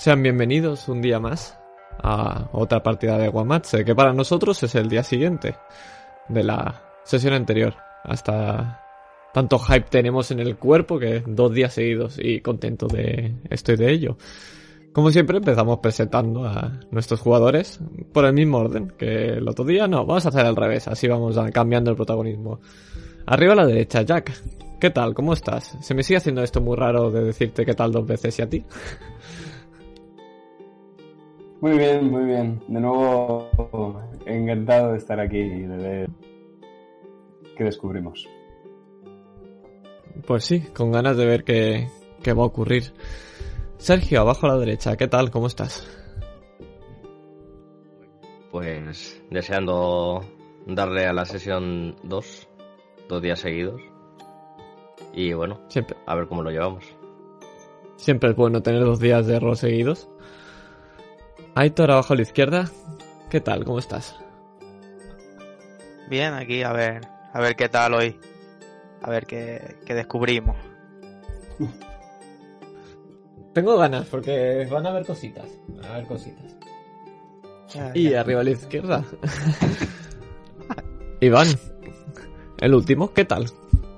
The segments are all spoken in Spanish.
Sean bienvenidos un día más a otra partida de Guamatse, que para nosotros es el día siguiente de la sesión anterior. Hasta tanto hype tenemos en el cuerpo que dos días seguidos y contento de estoy de ello. Como siempre empezamos presentando a nuestros jugadores por el mismo orden que el otro día. No, vamos a hacer al revés, así vamos cambiando el protagonismo. Arriba a la derecha, Jack. ¿Qué tal? ¿Cómo estás? Se me sigue haciendo esto muy raro de decirte qué tal dos veces y a ti. Muy bien, muy bien. De nuevo, encantado de estar aquí y de ver qué descubrimos. Pues sí, con ganas de ver qué, qué va a ocurrir. Sergio, abajo a la derecha, ¿qué tal? ¿Cómo estás? Pues deseando darle a la sesión 2, dos días seguidos. Y bueno, Siempre, a ver cómo lo llevamos. siempre es bueno tener dos días de error seguidos. Aitor, abajo a la izquierda, ¿qué tal? ¿Cómo estás? Bien, aquí a ver, a ver qué tal hoy. A ver qué, qué descubrimos. Tengo ganas porque van a haber cositas. Van a haber cositas. Y arriba a la izquierda. Iván, el último, ¿qué tal?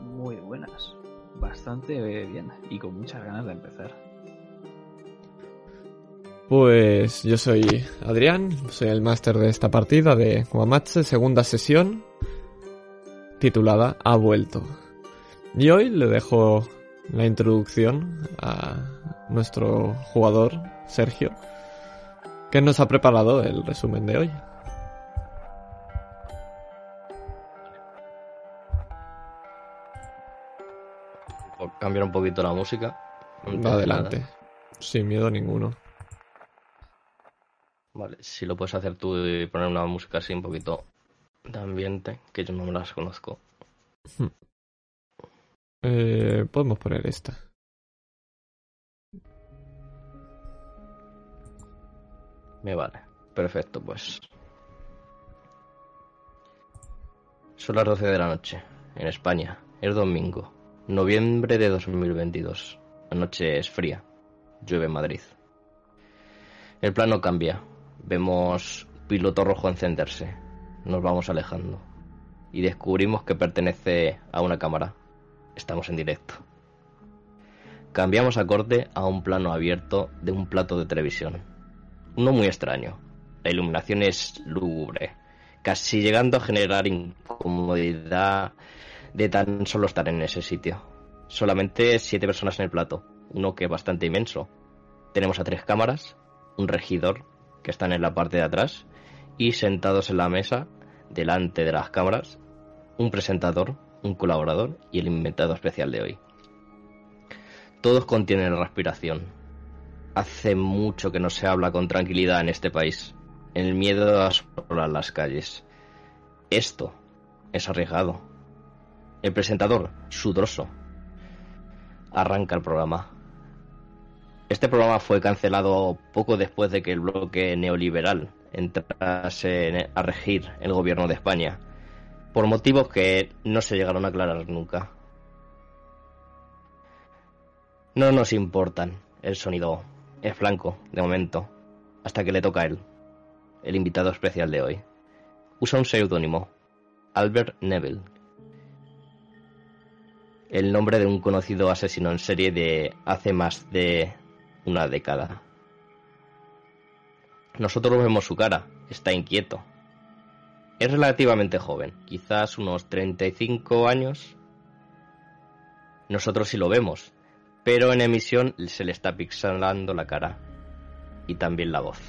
Muy buenas. Bastante bien. Y con muchas ganas de empezar. Pues yo soy Adrián, soy el máster de esta partida de Guamatse, segunda sesión, titulada Ha vuelto. Y hoy le dejo la introducción a nuestro jugador, Sergio, que nos ha preparado el resumen de hoy. Por cambiar un poquito la música. Adelante, nada. sin miedo ninguno. Vale, si lo puedes hacer tú y poner una música así un poquito de ambiente, que yo no me las conozco. Eh, podemos poner esta. Me vale. Perfecto, pues. Son las 12 de la noche, en España. Es domingo, noviembre de 2022. La noche es fría. Llueve en Madrid. El plano cambia. Vemos piloto rojo encenderse. Nos vamos alejando. Y descubrimos que pertenece a una cámara. Estamos en directo. Cambiamos a corte a un plano abierto de un plato de televisión. Uno muy extraño. La iluminación es lúgubre, casi llegando a generar incomodidad de tan solo estar en ese sitio. Solamente siete personas en el plato, uno que es bastante inmenso. Tenemos a tres cámaras, un regidor que están en la parte de atrás y sentados en la mesa, delante de las cámaras, un presentador, un colaborador y el inventado especial de hoy. Todos contienen respiración, Hace mucho que no se habla con tranquilidad en este país. El miedo a solar las calles. Esto es arriesgado. El presentador, sudroso. Arranca el programa. Este programa fue cancelado poco después de que el bloque neoliberal entrase a regir el gobierno de España, por motivos que no se llegaron a aclarar nunca. No nos importan el sonido es blanco, de momento, hasta que le toca a él, el invitado especial de hoy. Usa un seudónimo, Albert Neville, el nombre de un conocido asesino en serie de hace más de una década. Nosotros vemos su cara, está inquieto. Es relativamente joven, quizás unos 35 años. Nosotros sí lo vemos, pero en emisión se le está pixelando la cara y también la voz.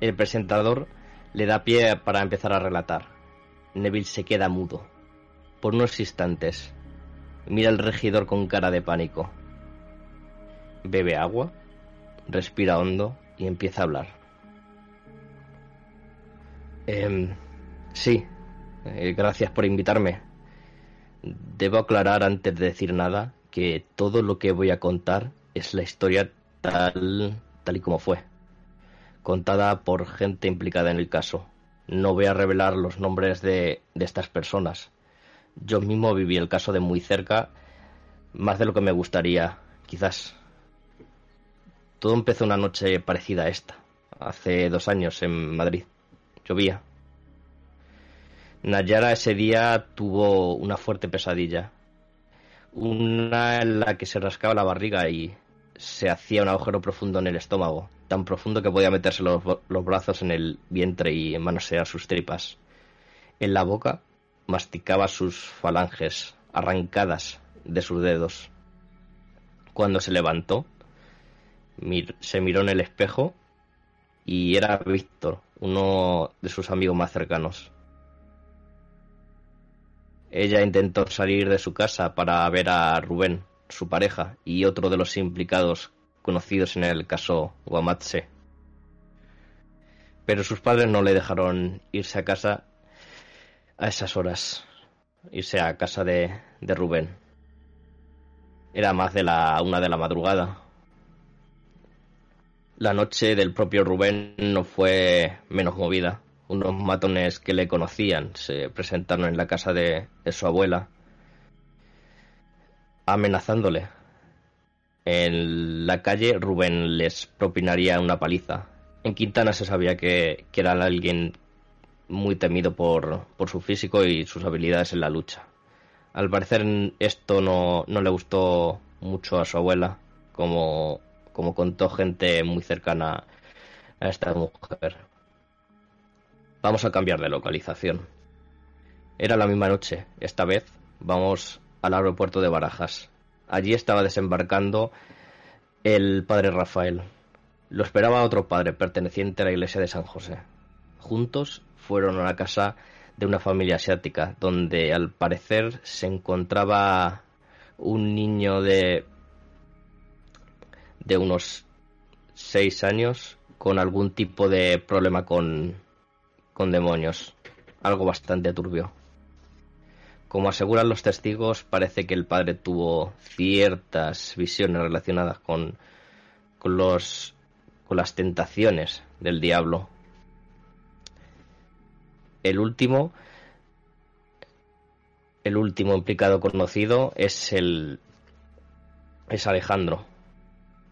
El presentador le da pie para empezar a relatar. Neville se queda mudo. Por unos instantes, mira al regidor con cara de pánico. Bebe agua, respira hondo y empieza a hablar. Em, sí, eh, gracias por invitarme. Debo aclarar antes de decir nada que todo lo que voy a contar es la historia tal, tal y como fue, contada por gente implicada en el caso. No voy a revelar los nombres de, de estas personas. Yo mismo viví el caso de muy cerca, más de lo que me gustaría, quizás. Todo empezó una noche parecida a esta, hace dos años en Madrid. Llovía. Nayara ese día tuvo una fuerte pesadilla. Una en la que se rascaba la barriga y se hacía un agujero profundo en el estómago, tan profundo que podía meterse los, los brazos en el vientre y manosear sus tripas. En la boca masticaba sus falanges arrancadas de sus dedos. Cuando se levantó, se miró en el espejo y era Víctor, uno de sus amigos más cercanos. Ella intentó salir de su casa para ver a Rubén, su pareja, y otro de los implicados conocidos en el caso Guamatse. Pero sus padres no le dejaron irse a casa a esas horas, irse a casa de, de Rubén. Era más de la una de la madrugada. La noche del propio Rubén no fue menos movida. Unos matones que le conocían se presentaron en la casa de, su abuela, amenazándole. En la calle Rubén les propinaría una paliza. En Quintana se sabía que, que era alguien muy temido por, por su físico y sus habilidades en la lucha. Al parecer esto no, no le gustó mucho a su abuela, como, como contó gente muy cercana a esta mujer. Vamos a cambiar de localización. Era la misma noche. Esta vez vamos al aeropuerto de Barajas. Allí estaba desembarcando el padre Rafael. Lo esperaba otro padre perteneciente a la iglesia de San José. Juntos fueron a la casa de una familia asiática, donde al parecer se encontraba un niño de de unos seis años con algún tipo de problema con, con demonios, algo bastante turbio. Como aseguran los testigos, parece que el padre tuvo ciertas visiones relacionadas con, con los con las tentaciones del diablo. El último el último implicado conocido es el es Alejandro,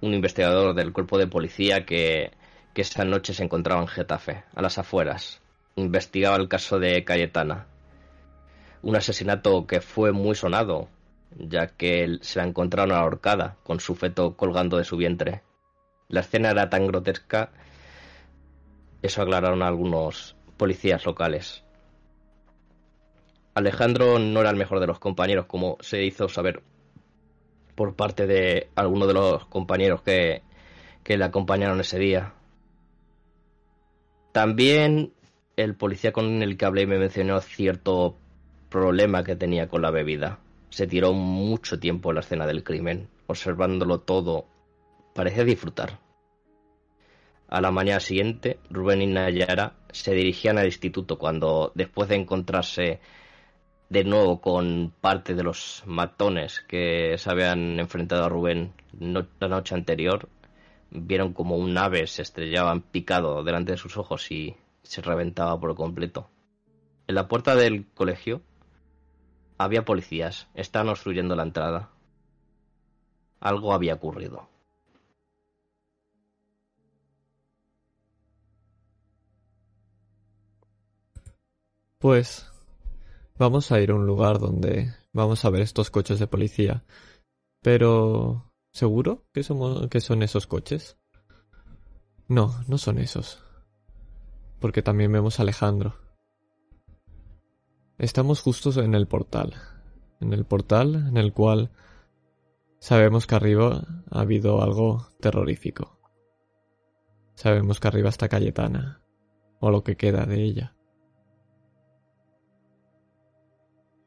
un investigador del cuerpo de policía que, que esa noche se encontraba en Getafe, a las afueras. Investigaba el caso de Cayetana, un asesinato que fue muy sonado, ya que se la encontraron ahorcada, con su feto colgando de su vientre. La escena era tan grotesca, eso aclararon algunos policías locales. Alejandro no era el mejor de los compañeros, como se hizo saber por parte de algunos de los compañeros que, que le acompañaron ese día. También el policía con el que hablé me mencionó cierto problema que tenía con la bebida. Se tiró mucho tiempo en la escena del crimen, observándolo todo. Parecía disfrutar. A la mañana siguiente, Rubén y Nayara se dirigían al instituto cuando, después de encontrarse de nuevo con parte de los matones que se habían enfrentado a Rubén la noche anterior, vieron como un ave se estrellaba picado delante de sus ojos y se reventaba por completo. En la puerta del colegio había policías, estaban obstruyendo la entrada. Algo había ocurrido. Pues vamos a ir a un lugar donde vamos a ver estos coches de policía. Pero ¿seguro que somos que son esos coches? No, no son esos. Porque también vemos a Alejandro. Estamos justos en el portal. En el portal en el cual sabemos que arriba ha habido algo terrorífico. Sabemos que arriba está Cayetana. O lo que queda de ella.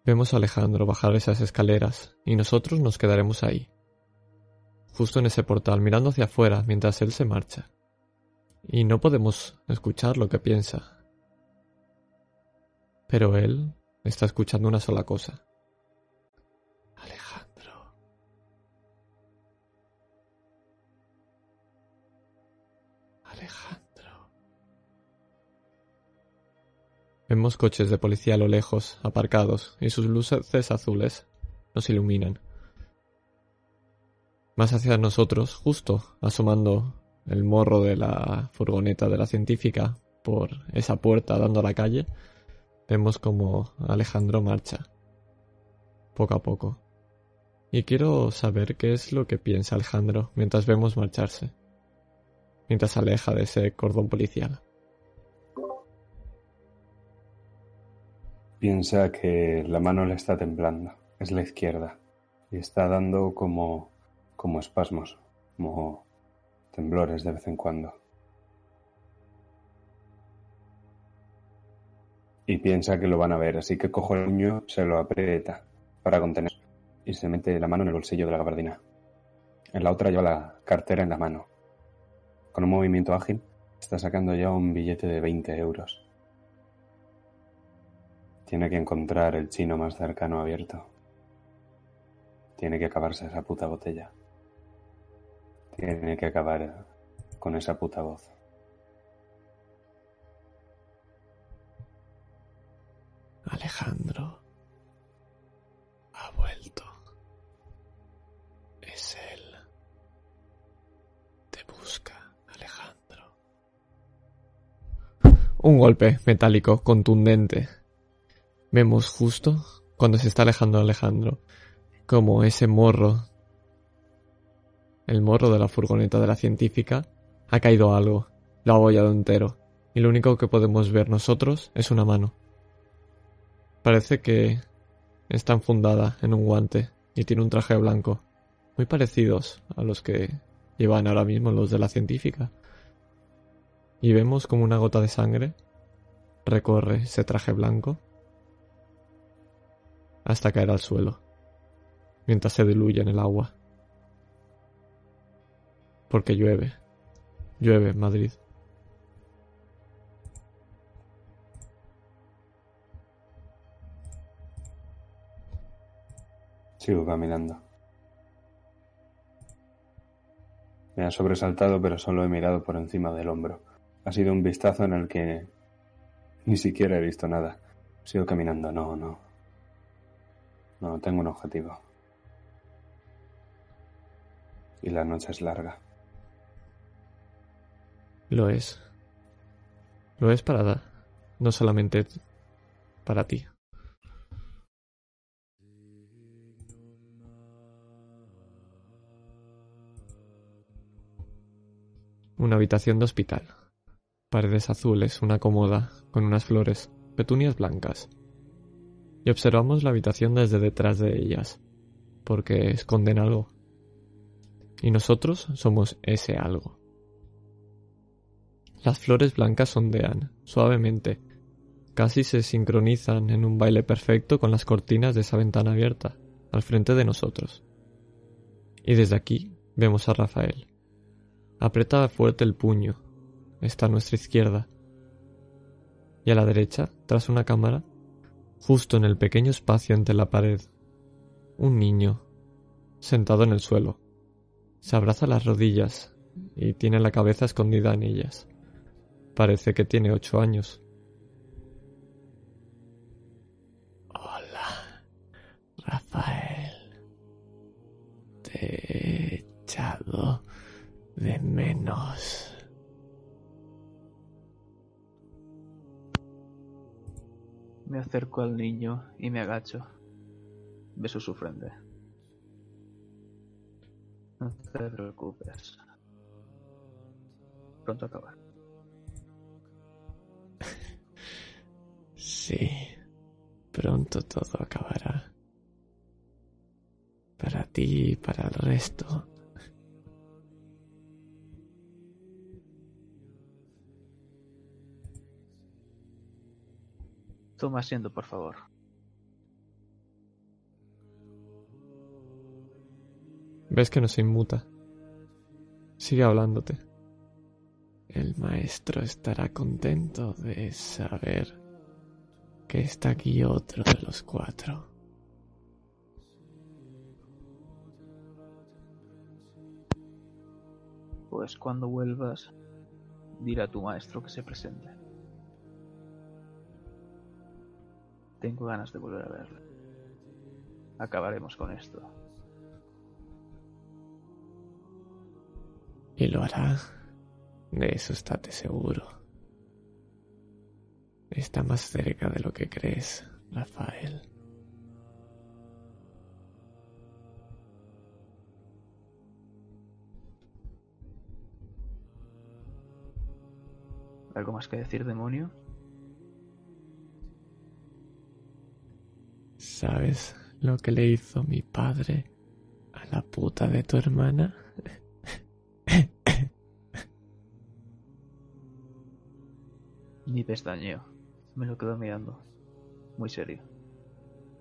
Vemos a Alejandro bajar esas escaleras y nosotros nos quedaremos ahí, justo en ese portal, mirando hacia afuera mientras él se marcha. Y no podemos escuchar lo que piensa. Pero él está escuchando una sola cosa. Vemos coches de policía a lo lejos, aparcados, y sus luces azules nos iluminan. más hacia nosotros, justo asomando el morro de la furgoneta de la científica por esa puerta dando a la calle, vemos como Alejandro marcha, poco a poco. Y quiero saber qué es lo que piensa Alejandro mientras vemos marcharse, mientras se aleja de ese cordón policial. Piensa que la mano le está temblando, es la izquierda, y está dando como, como espasmos, como temblores de vez en cuando. Y piensa que lo van a ver, así que cojo el puño, se lo aprieta para contener y se mete la mano en el bolsillo de la gabardina. En la otra lleva la cartera en la mano. Con un movimiento ágil, está sacando ya un billete de 20 euros. Tiene que encontrar el chino más cercano abierto. Tiene que acabarse esa puta botella. Tiene que acabar con esa puta voz. Alejandro ha vuelto. Es él. Te busca, Alejandro. Un golpe metálico contundente Vemos justo cuando se está alejando Alejandro, como ese morro, el morro de la furgoneta de la científica, ha caído algo, lo ha abollado entero, y lo único que podemos ver nosotros es una mano. Parece que está enfundada en un guante y tiene un traje blanco, muy parecidos a los que llevan ahora mismo los de la científica. Y vemos como una gota de sangre recorre ese traje blanco hasta caer al suelo, mientras se diluye en el agua. Porque llueve, llueve en Madrid. Sigo caminando. Me ha sobresaltado, pero solo he mirado por encima del hombro. Ha sido un vistazo en el que ni siquiera he visto nada. Sigo caminando, no, no. No, tengo un objetivo. Y la noche es larga. Lo es. Lo es para... No solamente para ti. Una habitación de hospital. Paredes azules, una cómoda con unas flores, petunias blancas observamos la habitación desde detrás de ellas, porque esconden algo. Y nosotros somos ese algo. Las flores blancas ondean, suavemente, casi se sincronizan en un baile perfecto con las cortinas de esa ventana abierta, al frente de nosotros. Y desde aquí vemos a Rafael. Aprieta fuerte el puño, está a nuestra izquierda. Y a la derecha, tras una cámara, Justo en el pequeño espacio entre la pared, un niño, sentado en el suelo, se abraza las rodillas y tiene la cabeza escondida en ellas. Parece que tiene ocho años. Hola, Rafael. Te he echado de menos. Me acerco al niño y me agacho. Beso su frente. No te preocupes. Pronto acabar. Sí, pronto todo acabará. Para ti y para el resto. Toma asiento, por favor. Ves que no se inmuta. Sigue hablándote. El maestro estará contento de saber que está aquí otro de los cuatro. Pues cuando vuelvas, dirá a tu maestro que se presente. Tengo ganas de volver a verle. Acabaremos con esto. Y lo hará. De eso estate seguro. Está más cerca de lo que crees, Rafael. ¿Algo más que decir, demonio? ¿Sabes lo que le hizo mi padre a la puta de tu hermana? Ni pestañeo. Me lo quedo mirando. Muy serio.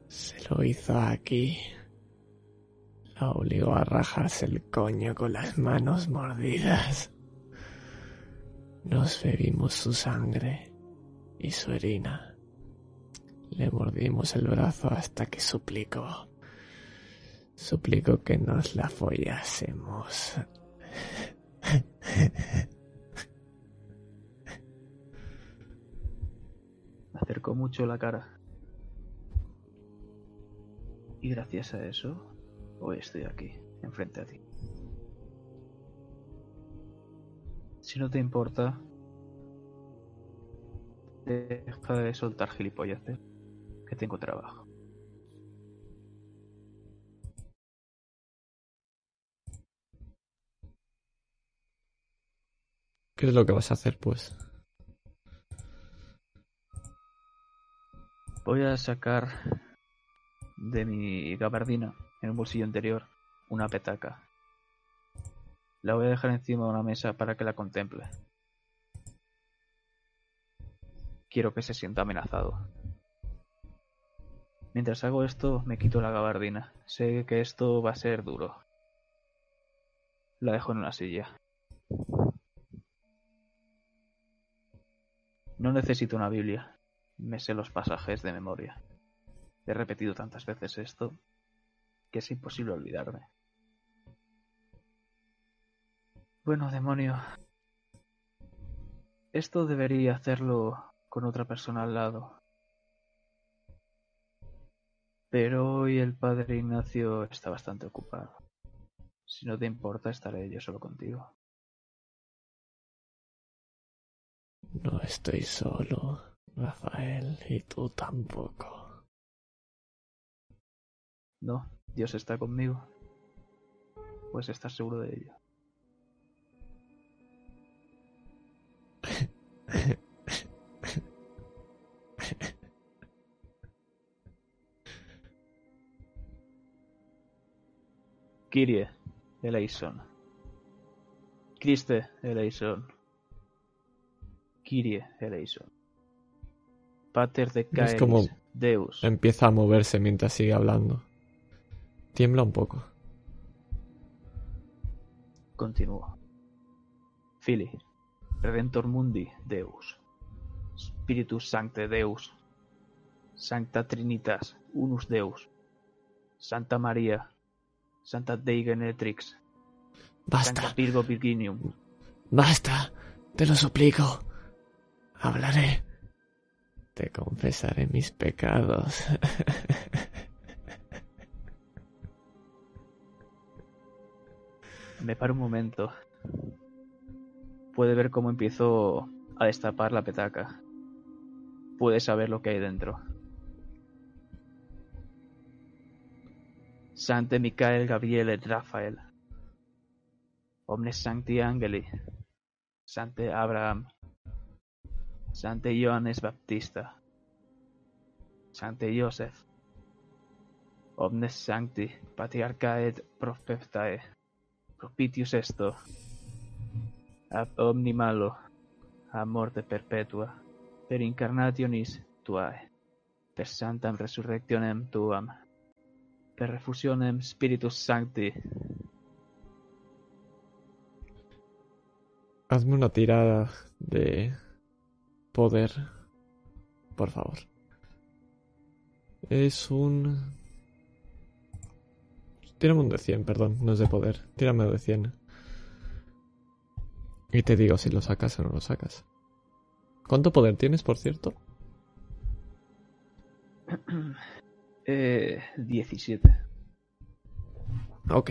Se lo hizo aquí. La obligó a rajarse el coño con las manos mordidas. Nos bebimos su sangre y su orina. Le mordimos el brazo hasta que suplicó. Suplicó que nos la follásemos. acercó mucho la cara. Y gracias a eso, hoy estoy aquí, enfrente a ti. Si no te importa, deja de soltar gilipolleces, que tengo trabajo. ¿Qué es lo que vas a hacer, pues? Voy a sacar de mi gabardina, en un bolsillo interior, una petaca. La voy a dejar encima de una mesa para que la contemple. Quiero que se sienta amenazado. Mientras hago esto, me quito la gabardina. Sé que esto va a ser duro. La dejo en una silla. No necesito una Biblia. Me sé los pasajes de memoria. He repetido tantas veces esto que es imposible olvidarme. Bueno, demonio. Esto debería hacerlo con otra persona al lado. Pero hoy el padre Ignacio está bastante ocupado. Si no te importa, estaré yo solo contigo. No estoy solo, Rafael, y tú tampoco. No, Dios está conmigo. Pues estás seguro de ello. Kyrie eleison. Christe eleison. Kyrie eleison. Pater de Es como- Deus. Empieza a moverse mientras sigue hablando. Tiembla un poco. Continúo. Fili, Redentor Mundi Deus, Spiritus Sancte Deus, Sancta Trinitas Unus Deus, Santa María, Santa Dei Genetrix, Basta, Virgo Virginium, basta, te lo suplico. Hablaré. Te confesaré mis pecados. Me paro un momento. Puede ver cómo empiezo a destapar la petaca. Puede saber lo que hay dentro. Sante Michael Gabriele Rafael. Omnes Sancti Angeli. Sante Abraham. Sante Johannes Baptista. Sante Joseph. Omnes Sancti Patriarcae et Prophetae propitius esto, ab omni malo, a morte perpetua, per incarnationis tuae, per santam resurrectionem tuam, per refusionem Spiritus Sancti, Hazme una tirada de poder, por favor. Es un... Tírame un de 100, perdón, no es de poder. Tírame un de 100. Y te digo si lo sacas o no lo sacas. ¿Cuánto poder tienes, por cierto? Eh, 17. Ok.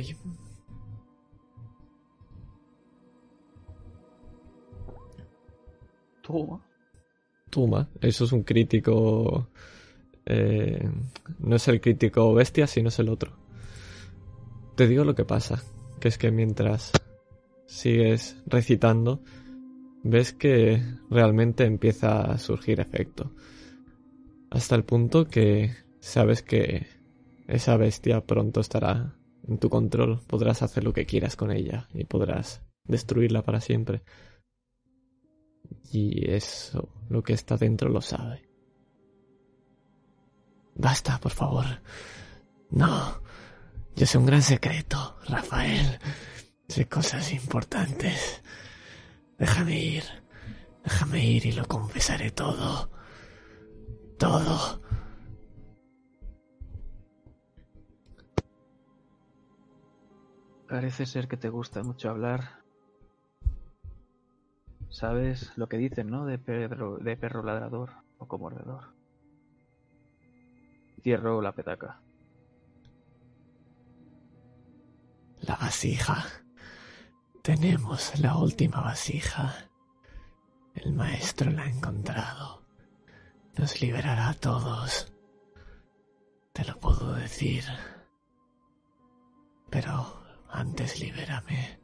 Toma. Toma, eso es un crítico... Eh, no es el crítico bestia, sino es el otro. Te digo lo que pasa, que es que mientras sigues recitando, ves que realmente empieza a surgir efecto. Hasta el punto que sabes que esa bestia pronto estará en tu control. Podrás hacer lo que quieras con ella y podrás destruirla para siempre. Y eso, lo que está dentro lo sabe. Basta, por favor. No. Yo sé un gran secreto, Rafael. Sé cosas importantes. Déjame ir. Déjame ir y lo confesaré todo. Todo. Parece ser que te gusta mucho hablar. ¿Sabes lo que dicen, no? De perro, de perro ladrador o comordedor. Cierro la petaca. La vasija. Tenemos la última vasija. El maestro la ha encontrado. Nos liberará a todos. Te lo puedo decir. Pero antes libérame.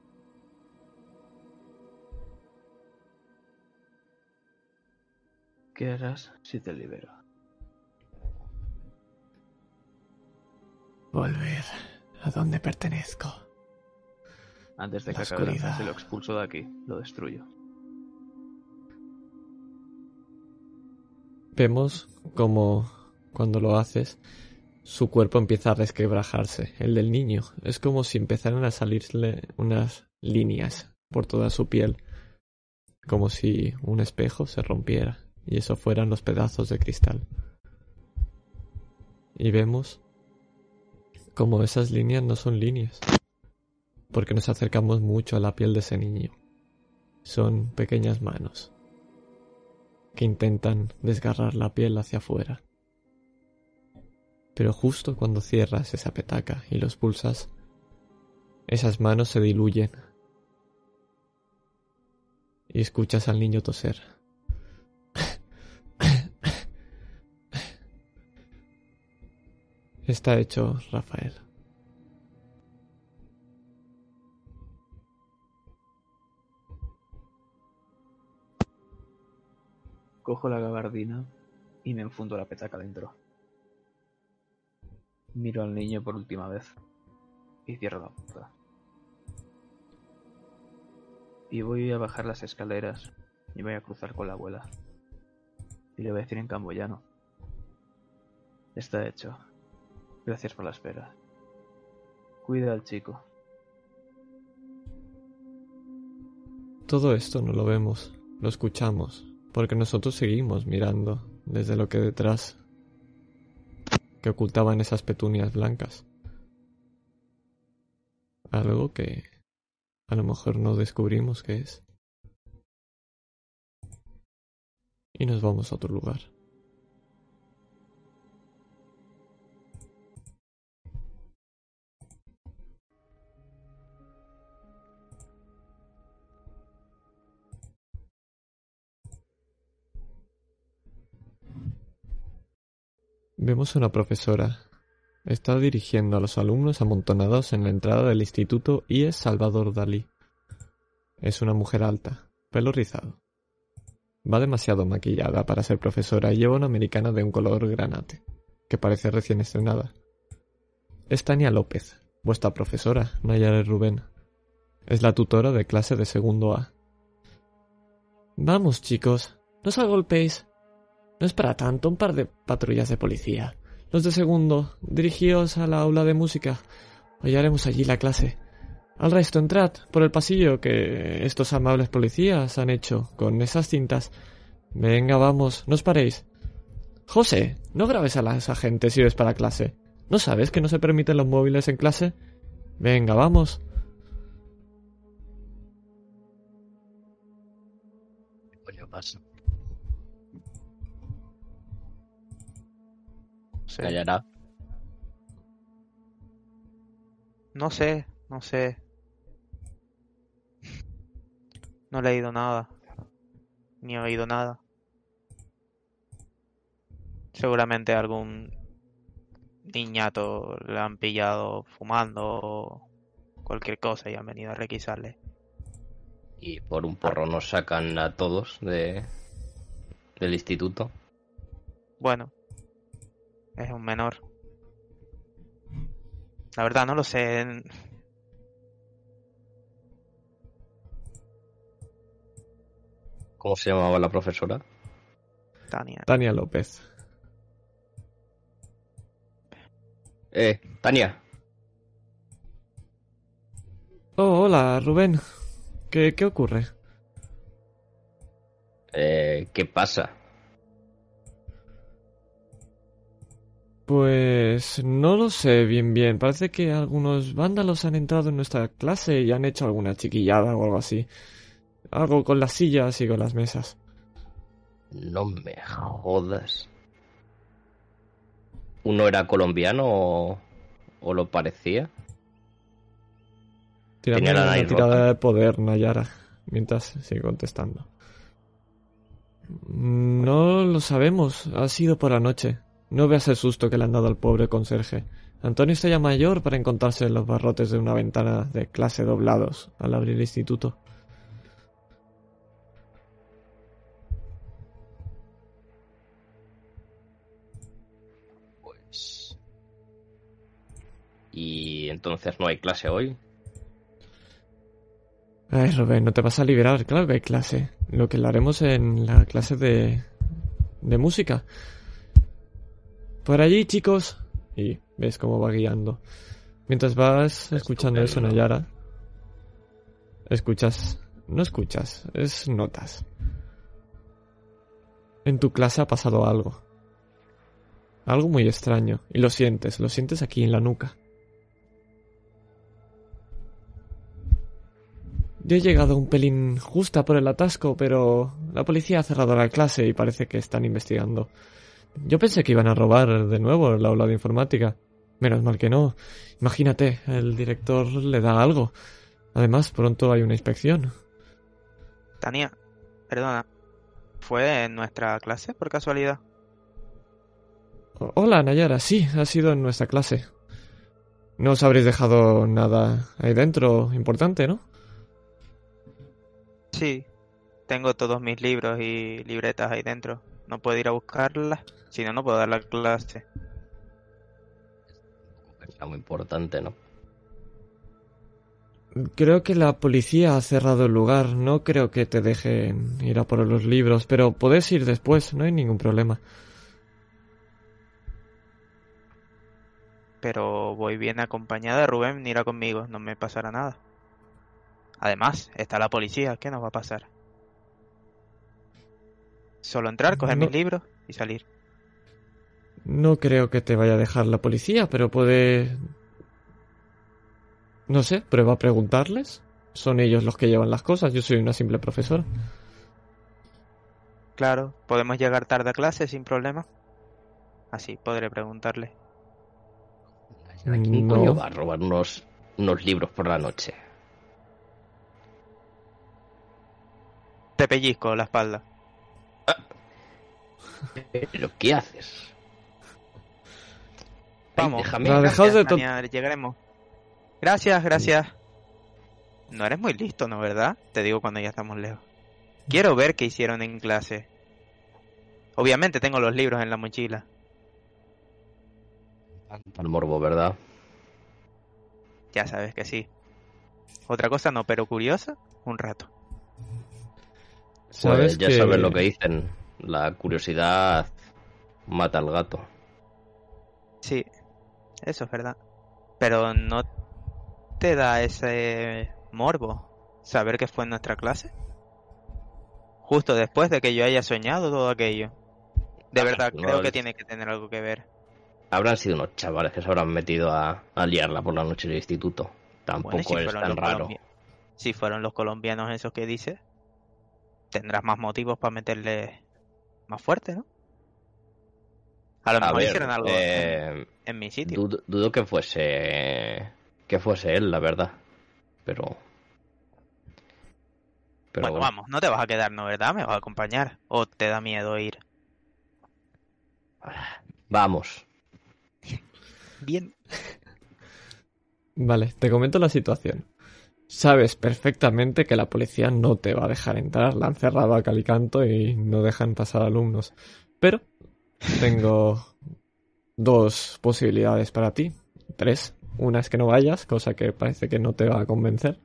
¿Qué harás si te libero? Volver a donde pertenezco. Antes de La que acabe fase, lo expulso de aquí. Lo destruyo. Vemos como cuando lo haces, su cuerpo empieza a resquebrajarse, el del niño. Es como si empezaran a salirle unas líneas por toda su piel, como si un espejo se rompiera y eso fueran los pedazos de cristal. Y vemos como esas líneas no son líneas, porque nos acercamos mucho a la piel de ese niño. Son pequeñas manos que intentan desgarrar la piel hacia afuera. Pero justo cuando cierras esa petaca y los pulsas, esas manos se diluyen y escuchas al niño toser. Está hecho, Rafael. Cojo la gabardina y me enfundo la petaca dentro. Miro al niño por última vez y cierro la puerta. Y voy a bajar las escaleras y voy a cruzar con la abuela. Y le voy a decir en camboyano. Está hecho. Gracias por la espera. Cuida al chico. Todo esto no lo vemos, lo escuchamos, porque nosotros seguimos mirando desde lo que detrás que ocultaban esas petunias blancas. Algo que a lo mejor no descubrimos qué es. Y nos vamos a otro lugar. Vemos una profesora. Está dirigiendo a los alumnos amontonados en la entrada del instituto IES Salvador Dalí. Es una mujer alta, pelo rizado. Va demasiado maquillada para ser profesora y lleva una americana de un color granate, que parece recién estrenada. Es Tania López, vuestra profesora, Nayara Rubén. Es la tutora de clase de segundo A. Vamos, chicos, no os agolpéis. No es para tanto, un par de patrullas de policía. Los de segundo, dirigíos a la aula de música. Hoy haremos allí la clase. Al resto, entrad por el pasillo que estos amables policías han hecho con esas cintas. Venga, vamos, no os paréis. José, no grabes a las agentes si ves para clase. ¿No sabes que no se permiten los móviles en clase? Venga, vamos. ¿Qué coño Callará. No sé, no sé. No he leído nada. ni he oído nada. Seguramente algún niñato le han pillado fumando o cualquier cosa y han venido a requisarle. Y por un porro nos sacan a todos de del instituto. Bueno, es un menor. La verdad, no lo sé. ¿Cómo se llamaba la profesora? Tania. Tania López. Eh, Tania. Oh, hola, Rubén. ¿Qué, qué ocurre? Eh, ¿qué pasa? Pues no lo sé bien bien. Parece que algunos vándalos han entrado en nuestra clase y han hecho alguna chiquillada o algo así. Algo con las sillas y con las mesas. No me jodas. ¿Uno era colombiano o, o lo parecía? Tirando Tenía la una tirada rota. de poder, Nayara, mientras sigue contestando. No lo sabemos. Ha sido por la noche. No veas el susto que le han dado al pobre conserje. Antonio está ya mayor para encontrarse en los barrotes de una ventana de clase doblados al abrir el instituto. Pues. ¿Y entonces no hay clase hoy? Ay, Rubén, no te vas a liberar. Claro que hay clase. Lo que lo haremos en la clase de... de música. Por allí, chicos. Y ves cómo va guiando. Mientras vas escuchando eso. Nayara. Escuchas... No escuchas, es notas. En tu clase ha pasado algo. Algo muy extraño. Y lo sientes, lo sientes aquí en la nuca. Yo he llegado un pelín justa por el atasco, pero la policía ha cerrado la clase y parece que están investigando. Yo pensé que iban a robar de nuevo el aula de informática. Menos mal que no. Imagínate, el director le da algo. Además, pronto hay una inspección. Tania, perdona. ¿Fue en nuestra clase por casualidad? Hola, Nayara. Sí, ha sido en nuestra clase. No os habréis dejado nada ahí dentro importante, ¿no? Sí. Tengo todos mis libros y libretas ahí dentro. No puedo ir a buscarlas. Si no, no puedo dar la clase. Era muy importante, ¿no? Creo que la policía ha cerrado el lugar. No creo que te dejen ir a por los libros, pero podés ir después, no hay ningún problema. Pero voy bien acompañada, Rubén irá conmigo, no me pasará nada. Además, está la policía, ¿qué nos va a pasar? Solo entrar, coger No. mis libros y salir. No creo que te vaya a dejar la policía, pero puede... No sé, prueba a preguntarles. Son ellos los que llevan las cosas, yo soy una simple profesora. Claro, podemos llegar tarde a clase sin problema. Así podré preguntarle. ¿A quién No. coño va a robar unos, unos libros por la noche? Te pellizco la espalda. ¿Pero qué haces? Ay, Vamos. déjame. No, Gracias, de Tania, llegaremos. Gracias, gracias. No eres muy listo, ¿no verdad? Te digo cuando ya estamos lejos. Quiero ver qué hicieron en clase. Obviamente tengo los libros en la mochila. Al morbo, ¿verdad? Ya sabes que sí. Otra cosa no, pero curiosa, un rato. Sabes Pues ya que... sabes lo que dicen. La curiosidad mata al gato. Sí, eso es verdad. Pero no te da ese morbo saber que fue en nuestra clase. Justo después de que yo haya soñado todo aquello. De Ah, verdad, no, creo que tiene que tener algo que ver. Habrán sido unos chavales que se habrán metido a, a liarla por la noche en el instituto. Tampoco Bueno, y si es tan raro. Si fueron los colombianos esos que dices, tendrás más motivos para meterle más fuerte, ¿no? A lo A mejor ver, hicieron algo en, eh, en mi sitio. dudo, dudo que fuese que fuese él, la verdad. Pero Pero bueno, bueno, vamos, no te vas a quedar, ¿no? ¿Verdad? ¿Me vas a acompañar? ¿O te da miedo ir? vamos. Bien. Vale, te comento la situación. Sabes perfectamente que la policía no te va a dejar entrar, la han cerrado a calicanto y no dejan pasar alumnos. Pero tengo dos posibilidades para ti. Tres. Una es que no vayas, cosa que parece que no te va a convencer.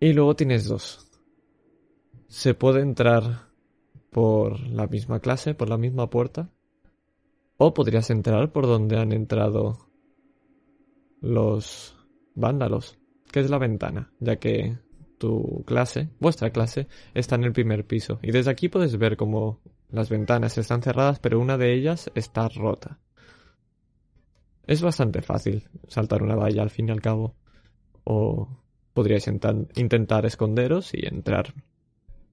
Y luego tienes dos. Se puede entrar por la misma clase, por la misma puerta. O podrías entrar por donde han entrado los vándalos, que es la ventana, ya que tu clase, vuestra clase, está en el primer piso. Y desde aquí puedes ver como las ventanas están cerradas, pero una de ellas está rota. Es bastante fácil saltar una valla al fin y al cabo. O podríais intentar esconderos y entrar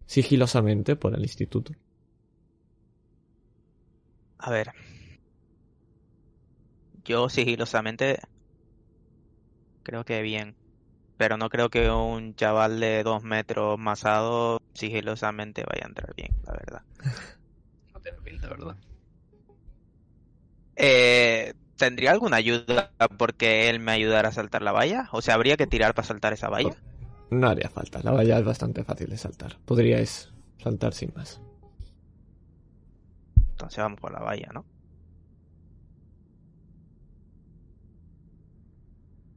sigilosamente por el instituto. A ver. Yo sigilosamente creo que bien. Pero no creo que un chaval de dos metros masado sigilosamente vaya a entrar bien, la verdad. No tiene pinta, ¿verdad? Eh, ¿Tendría alguna ayuda porque él me ayudara a saltar la valla? O sea, ¿habría que tirar para saltar esa valla? No haría falta, la valla es bastante fácil de saltar. Podríais saltar sin más. Entonces vamos por la valla, ¿no?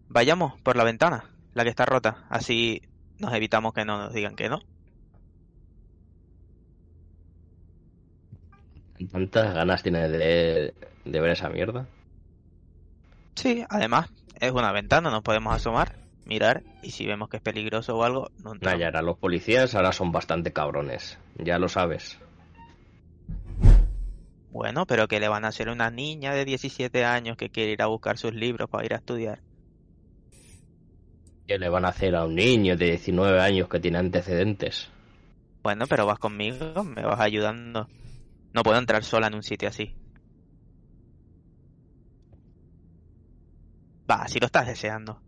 Vayamos por la ventana, la que está rota. Así nos evitamos que no nos digan que no. ¿Tantas ganas tienes de, de ver esa mierda? Sí, además, es una ventana, nos podemos asomar, mirar, y si vemos que es peligroso o algo, no entramos. Nayara, los policías ahora son bastante cabrones. Ya lo sabes. Bueno, pero que le van a hacer una niña de 17 años que quiere ir a buscar sus libros para ir a estudiar. ¿Qué le van a hacer a un niño de 19 años que tiene antecedentes? Bueno, pero vas conmigo, me vas ayudando. No puedo entrar sola en un sitio así. Va, si lo estás deseando.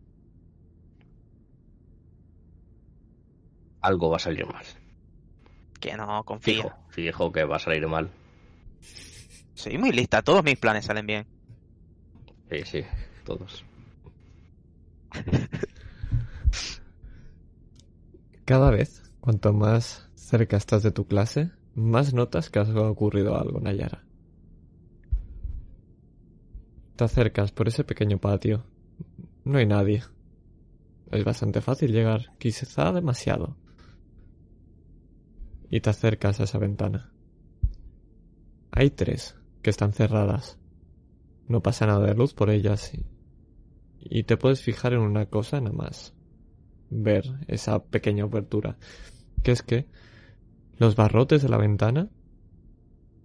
Algo va a salir mal. Que no, confía. Fijo, fijo que va a salir mal. Soy muy lista, todos mis planes salen bien. Sí, sí, todos. Cada vez, cuanto más cerca estás de tu clase, más notas que has ocurrido algo, Nayara. Te acercas por ese pequeño patio. No hay nadie. Es bastante fácil llegar, quizá demasiado. Y te acercas a esa ventana. Hay tres que están cerradas. No pasa nada de luz por ellas y, y te puedes fijar en una cosa nada más. Ver esa pequeña apertura. Que es que los barrotes de la ventana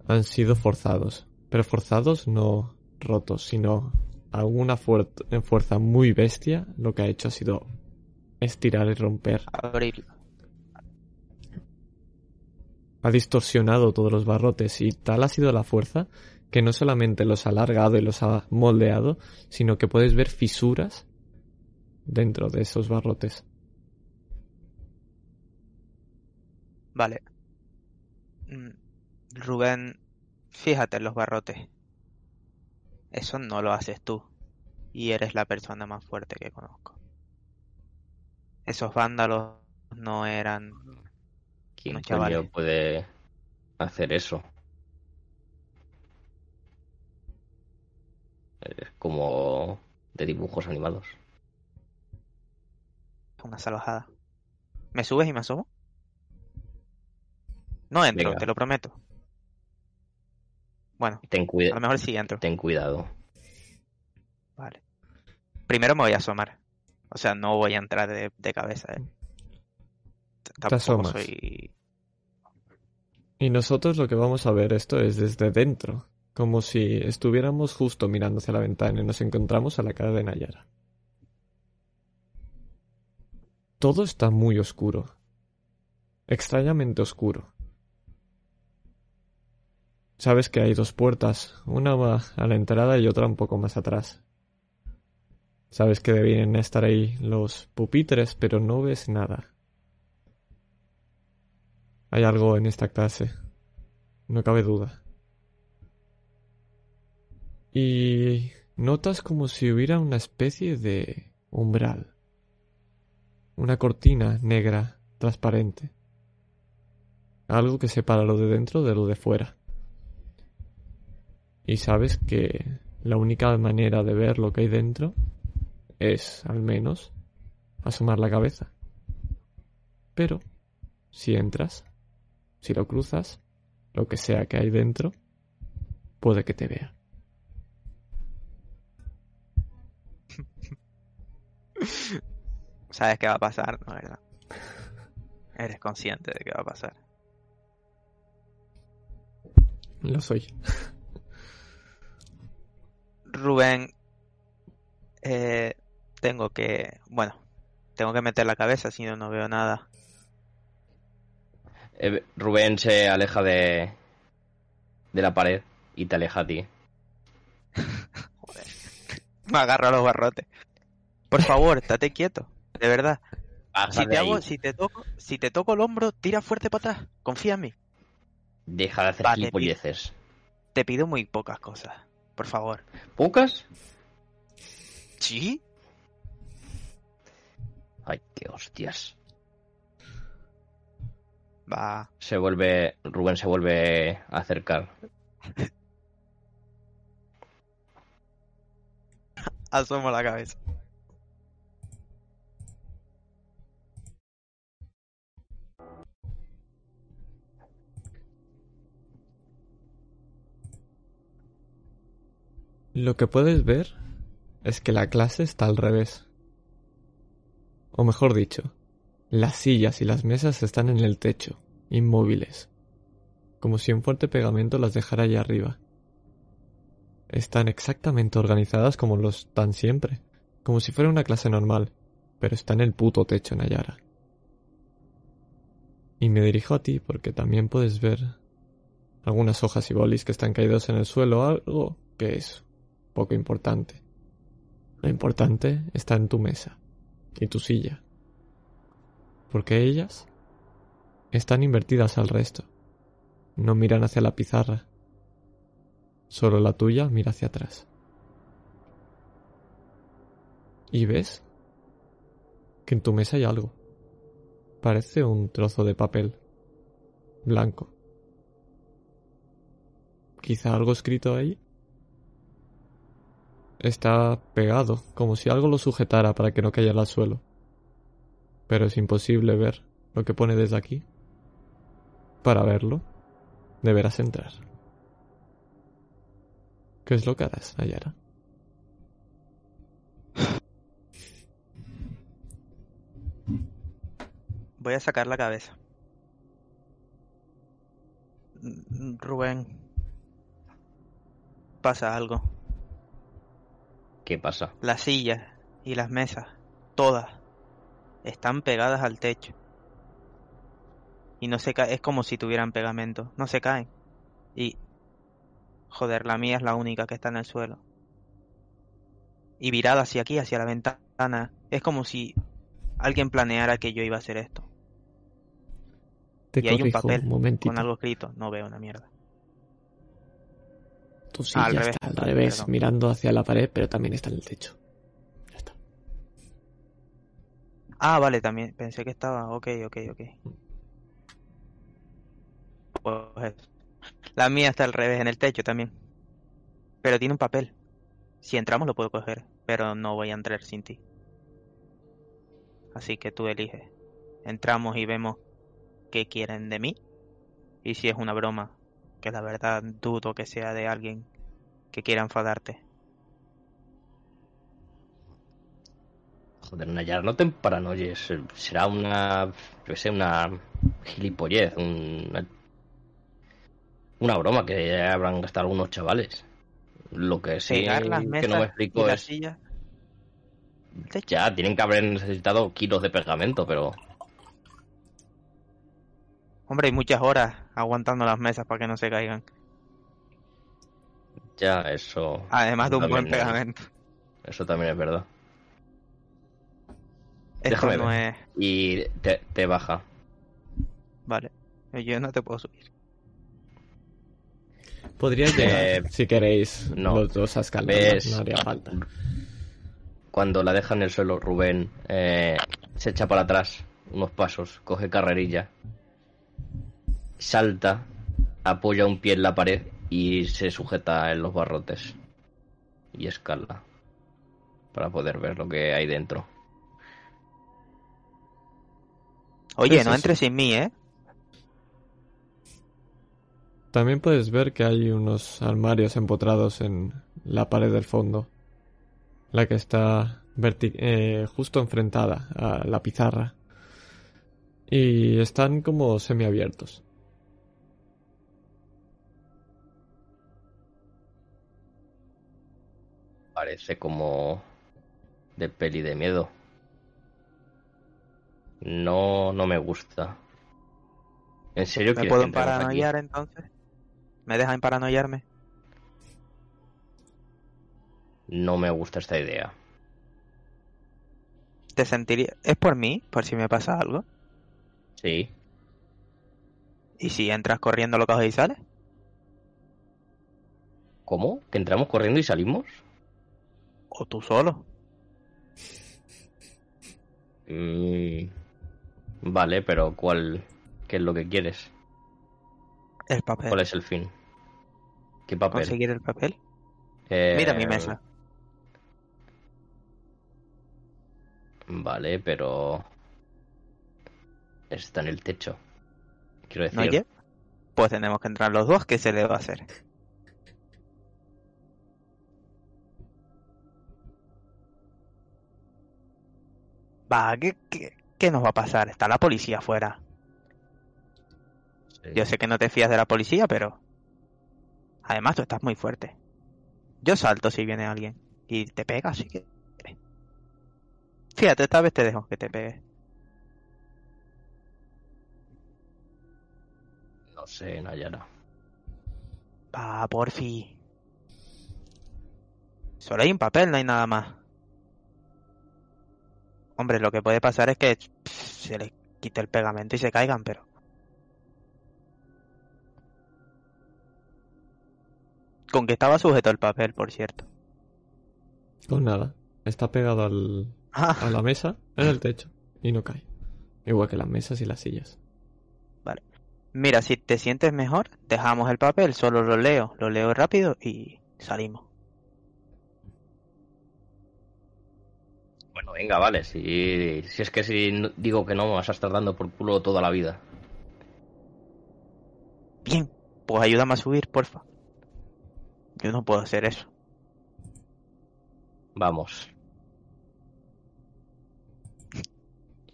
han sido forzados. Pero forzados no rotos, sino alguna fuer- fuerza muy bestia lo que ha hecho ha sido estirar y romper. Abrir. Ha distorsionado todos los barrotes y tal ha sido la fuerza que no solamente los ha alargado y los ha moldeado, sino que puedes ver fisuras dentro de esos barrotes. Vale. Mm, Rubén, fíjate en los barrotes. Eso no lo haces tú. Y eres la persona más fuerte que conozco. Esos vándalos no eran... ¿Quién chavales. puede hacer eso? Es como de dibujos animados. una salvajada. ¿Me subes y me asomo? No entro, Venga. te lo prometo. Bueno, Ten, a lo mejor sí entro. ten cuidado. Vale. Primero me voy a asomar. O sea, no voy a entrar de, de cabeza. eh. Tampoco asomas. soy... Y nosotros lo que vamos a ver esto es desde dentro, como si estuviéramos justo mirando hacia la ventana y nos encontramos a la cara de Nayara. Todo está muy oscuro. Extrañamente oscuro. Sabes que hay dos puertas, una va a la entrada y otra un poco más atrás. Sabes que debían estar ahí los pupitres, pero no ves nada. Hay algo en esta clase. No cabe duda. Y notas como si hubiera una especie de umbral. Una cortina negra, transparente. Algo que separa lo de dentro de lo de fuera. Y sabes que la única manera de ver lo que hay dentro es, al menos, asomar la cabeza. Pero, si entras, si lo cruzas, lo que sea que hay dentro, puede que te vea. Sabes qué va a pasar, ¿no? ¿Verdad? Eres consciente de qué va a pasar. Lo soy. Rubén, eh, tengo que, bueno, tengo que meter la cabeza, si no, no veo nada. Eh, Rubén se aleja de, de la pared y te aleja a ti. Joder. Me agarro a los barrotes. Por favor, estate quieto, de verdad. Baja Si de te, hago, si, te toco, si te toco el hombro, tira fuerte para atrás. Confía en mí. Deja de hacer gilipolleces. Te pido muy pocas cosas. Por favor. ¿Pocas? ¿Sí? Ay, qué hostias. Va. Se vuelve. Rubén se vuelve a acercar. Asomo la cabeza. Lo que puedes ver es que la clase está al revés. O mejor dicho, las sillas y las mesas están en el techo, inmóviles, como si un fuerte pegamento las dejara allá arriba. Están exactamente organizadas como lo están siempre, como si fuera una clase normal, pero está en el puto techo, Nayara. Y me dirijo a ti porque también puedes ver algunas hojas y bolis que están caídos en el suelo, algo que es poco importante. Lo importante está en tu mesa y tu silla. Porque ellas están invertidas al resto. No miran hacia la pizarra. Solo la tuya mira hacia atrás. Y ves que en tu mesa hay algo. Parece un trozo de papel blanco. Quizá algo escrito ahí. Está pegado, como si algo lo sujetara para que no cayera al suelo. Pero es imposible ver lo que pone desde aquí. Para verlo, deberás entrar. ¿Qué es lo que harás, Nayara? Voy a sacar la cabeza. Mm, Rubén. Pasa algo. ¿Qué pasa? Las sillas y las mesas, todas, están pegadas al techo. Y no se cae, es como si tuvieran pegamento, no se caen. Y, joder, la mía es la única que está en el suelo. Y virada hacia aquí, hacia la ventana, es como si alguien planeara que yo iba a hacer esto. Te y hay un papel un con algo escrito, no veo una mierda. Silla al revés, está al revés, perdón. mirando hacia la pared, pero también está en el techo. Ya está. Ah, vale, también pensé que estaba, ok, ok, ok. Pues. La mía está al revés en el techo también. Pero tiene un papel. Si entramos lo puedo coger, pero no voy a entrar sin ti. Así que tú eliges. Entramos y vemos qué quieren de mí. Y si es una broma, que la verdad dudo que sea de alguien que quiera enfadarte. Joder, Nayara, no te paranoies. Será una. Yo sé, una. gilipollez. Una. Una broma que habrán gastado algunos chavales. Lo que sí Pegar las que no me explico es. sillas. Ya, tienen que haber necesitado kilos de pegamento, pero. Hombre, hay muchas horas aguantando las mesas para que no se caigan. Ya, eso. Además de un buen pegamento. Eso también es verdad. Esto Déjame no ver. es. Y te, te baja. Vale. Yo no te puedo subir. Podría llegar, Eh, si queréis, no. los dos a. No haría falta. Cuando la deja en el suelo, Rubén eh, se echa para atrás unos pasos, coge carrerilla, salta, apoya un pie en la pared y se sujeta en los barrotes. Y escala para poder ver lo que hay dentro. Oye, no sí, entres sin mí, ¿eh? También puedes ver que hay unos armarios empotrados en la pared del fondo. La que está eh, justo enfrentada a la pizarra. Y están como semiabiertos. Parece como de peli de miedo. No, no me gusta. ¿En serio ¿Me puedo aquí? paranoiar entonces? ¿Me dejan paranoiarme? No me gusta esta idea. ¿Te sentiría... ¿Es por mí? ¿Por si me pasa algo? Sí, ¿Y si entras corriendo lo y sales? ¿cómo? ¿Que entramos corriendo y salimos? ¿O tú solo? Mm, Vale, pero ¿cuál? ¿Qué es lo que quieres? El papel. ¿Cuál es el fin? ¿Qué papel? ¿Conseguir el papel? Eh, Mira mi mesa. Vale, pero está en el techo. Quiero decir, ¿No oye? Pues tenemos que entrar los dos, ¿qué se le va a hacer? Va, ¿qué, qué, qué nos va a pasar? Está la policía afuera. sí. Yo sé que no te fías de la policía, pero... Además, tú estás muy fuerte. Yo salto si viene alguien. Y te pega, así que... Fíjate, esta vez te dejo que te pegue. no sé, Nayara. Va, porfi. Solo hay un papel, no hay nada más. Hombre, lo que puede pasar es que pff, se les quite el pegamento y se caigan, pero... Con que estaba sujeto el papel, por cierto. Con nada. Está pegado al, Ah, a la mesa en el techo y no cae. Igual que las mesas y las sillas. mira, si te sientes mejor, dejamos el papel, solo lo leo, lo leo rápido y salimos. Bueno, venga, vale. Si, si es que si digo que no, me vas a estar dando por culo toda la vida. Bien, pues ayúdame a subir, porfa. Yo no puedo hacer eso. Vamos.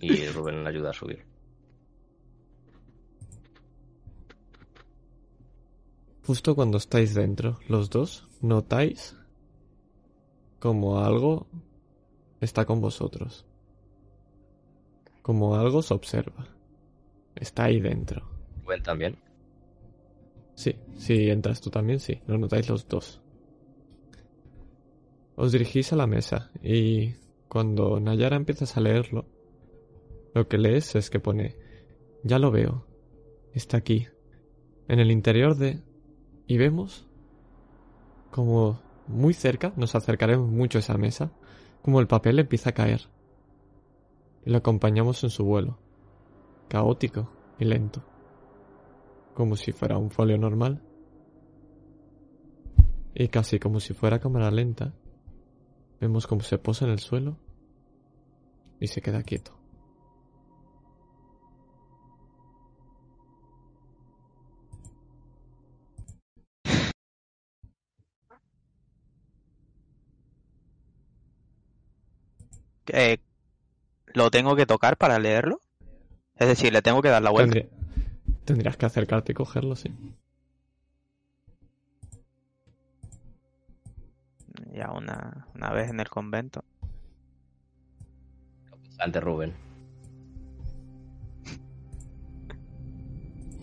Y Rubén le ayuda a subir. Justo cuando estáis dentro, los dos, notáis como algo está con vosotros. Como algo os observa. Está ahí dentro. Rubén también. Sí, si entras tú también, sí, lo notáis los dos. Os dirigís a la mesa y cuando Nayara empiezas a leerlo, lo que lees es que pone, ya lo veo, está aquí, en el interior de... y vemos como muy cerca, nos acercaremos mucho a esa mesa, como el papel empieza a caer. Y lo acompañamos en su vuelo, caótico y lento como si fuera un folio normal. Y casi como si fuera cámara lenta, vemos cómo se posa en el suelo y se queda quieto. Eh, ¿Lo tengo que tocar para leerlo? Es decir, le tengo que dar la vuelta. Tendría- tendrías que acercarte y cogerlo, sí. Ya una, una vez en el convento. Ante Rubén.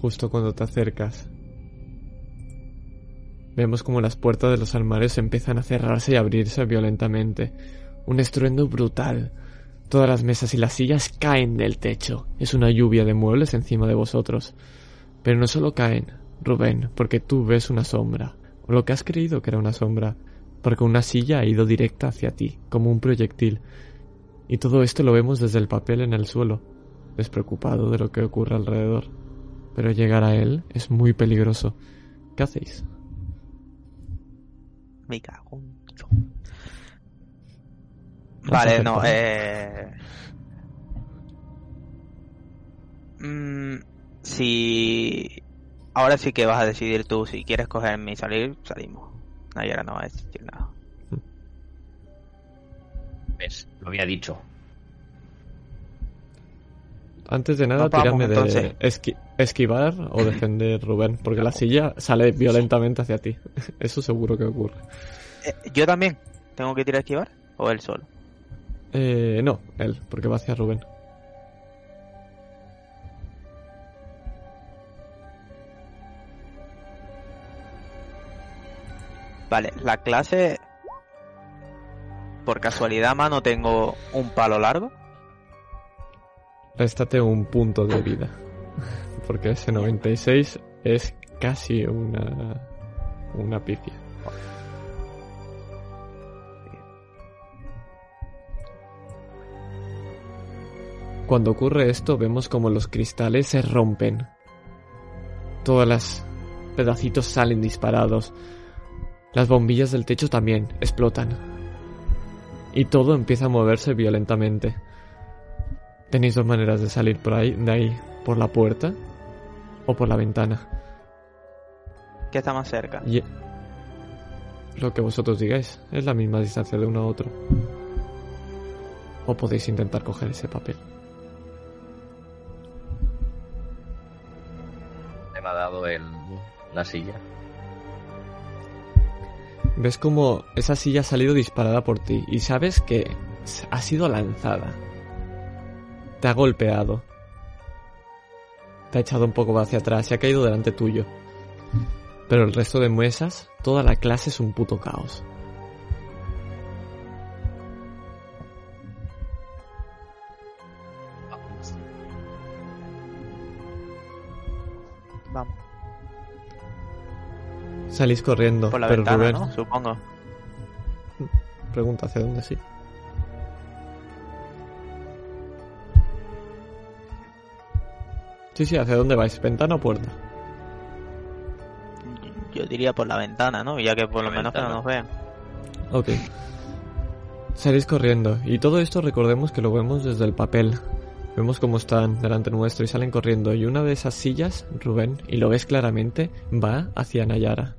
Justo cuando te acercas, vemos como las puertas de los armarios empiezan a cerrarse y abrirse violentamente. Un estruendo brutal. Todas las mesas y las sillas caen del techo. Es una lluvia de muebles encima de vosotros. Pero no solo caen, Rubén, porque tú ves una sombra, o lo que has creído que era una sombra, porque una silla ha ido directa hacia ti, como un proyectil. Y todo esto lo vemos desde el papel en el suelo, despreocupado de lo que ocurre alrededor. Pero llegar a él es muy peligroso. ¿Qué hacéis? Me cago en Vale, no, eh... Mm, si... Ahora sí que vas a decidir tú si quieres cogerme y salir, salimos. Nayara no va a decir nada. ¿Ves? Lo había dicho. Antes de nada, vamos, tírame de esqui- esquivar o defender, Rubén, porque la silla sale violentamente hacia ti. Eso seguro que ocurre. Eh, ¿Yo también? ¿Tengo que tirar a esquivar? ¿O él solo? Eh, no, él, porque va hacia Rubén. Vale, la clase... Por casualidad, mano, tengo un palo largo. Réstate un punto de vida. Porque ese 96 es casi una. una pifia. Cuando ocurre esto, vemos como los cristales se rompen. Todas las pedacitos salen disparados. Las bombillas del techo también explotan. Y todo empieza a moverse violentamente. Tenéis dos maneras de salir por ahí, de ahí, por la puerta o por la ventana. que está más cerca? Y lo que vosotros digáis, es la misma distancia de uno a otro. O podéis intentar coger ese papel. Me ha dado el, la silla. Ves como esa silla ha salido disparada por ti y sabes que ha sido lanzada. Te ha golpeado. Te ha echado un poco hacia atrás y ha caído delante tuyo. Pero el resto de mesas, toda la clase es un puto caos. Salís corriendo, Por la pero ventana, Rubén ¿no? Supongo. pregunta hacia dónde sí. Sí, sí, ¿hacia dónde vais? ¿Ventana o puerta? Yo diría por la ventana, ¿no? Ya que por lo menos que no nos vean. Ok. Salís corriendo. Y todo esto recordemos que lo vemos desde el papel. Vemos cómo están delante nuestro y salen corriendo. Y una de esas sillas, Rubén, y lo ves claramente, va hacia Nayara.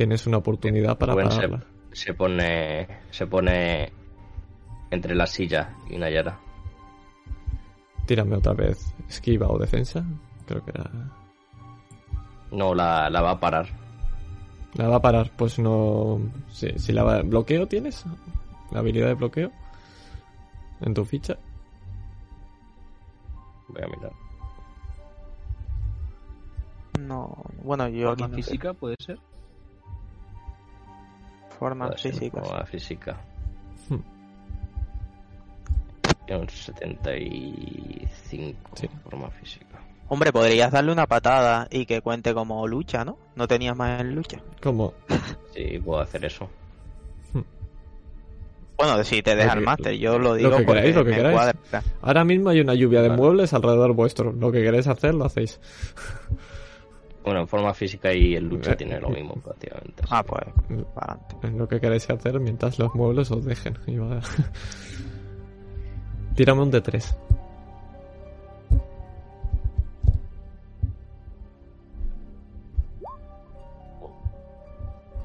Tienes una oportunidad para Rubén se, pararla. se pone. Se pone. Entre la silla y Nayara. Tírame otra vez. Esquiva o defensa. Creo que era. No, la, la va a parar. La va a parar. Pues no. Si, si la va... ¿Bloqueo tienes? ¿La habilidad de bloqueo? En tu ficha. Voy a mirar. No, bueno, yo aquí sé. física puede ser. Ser física. física. Hmm. Tiene un 75 Sí. forma física. Hombre, podrías darle una patada y que cuente como lucha, ¿no? No tenías más en lucha. ¿Cómo? Sí, puedo hacer eso. Bueno, si te deja el máster, yo lo digo que porque queráis, lo que me queráis. cuadra. Ahora mismo hay una lluvia de Vale. muebles alrededor vuestro. Lo que queréis hacer, lo hacéis. Bueno, en forma física y en lucha Eh, tiene lo mismo prácticamente. Ah, pues, para. Es lo que queréis hacer mientras los muebles os dejen. Tírame un de 3.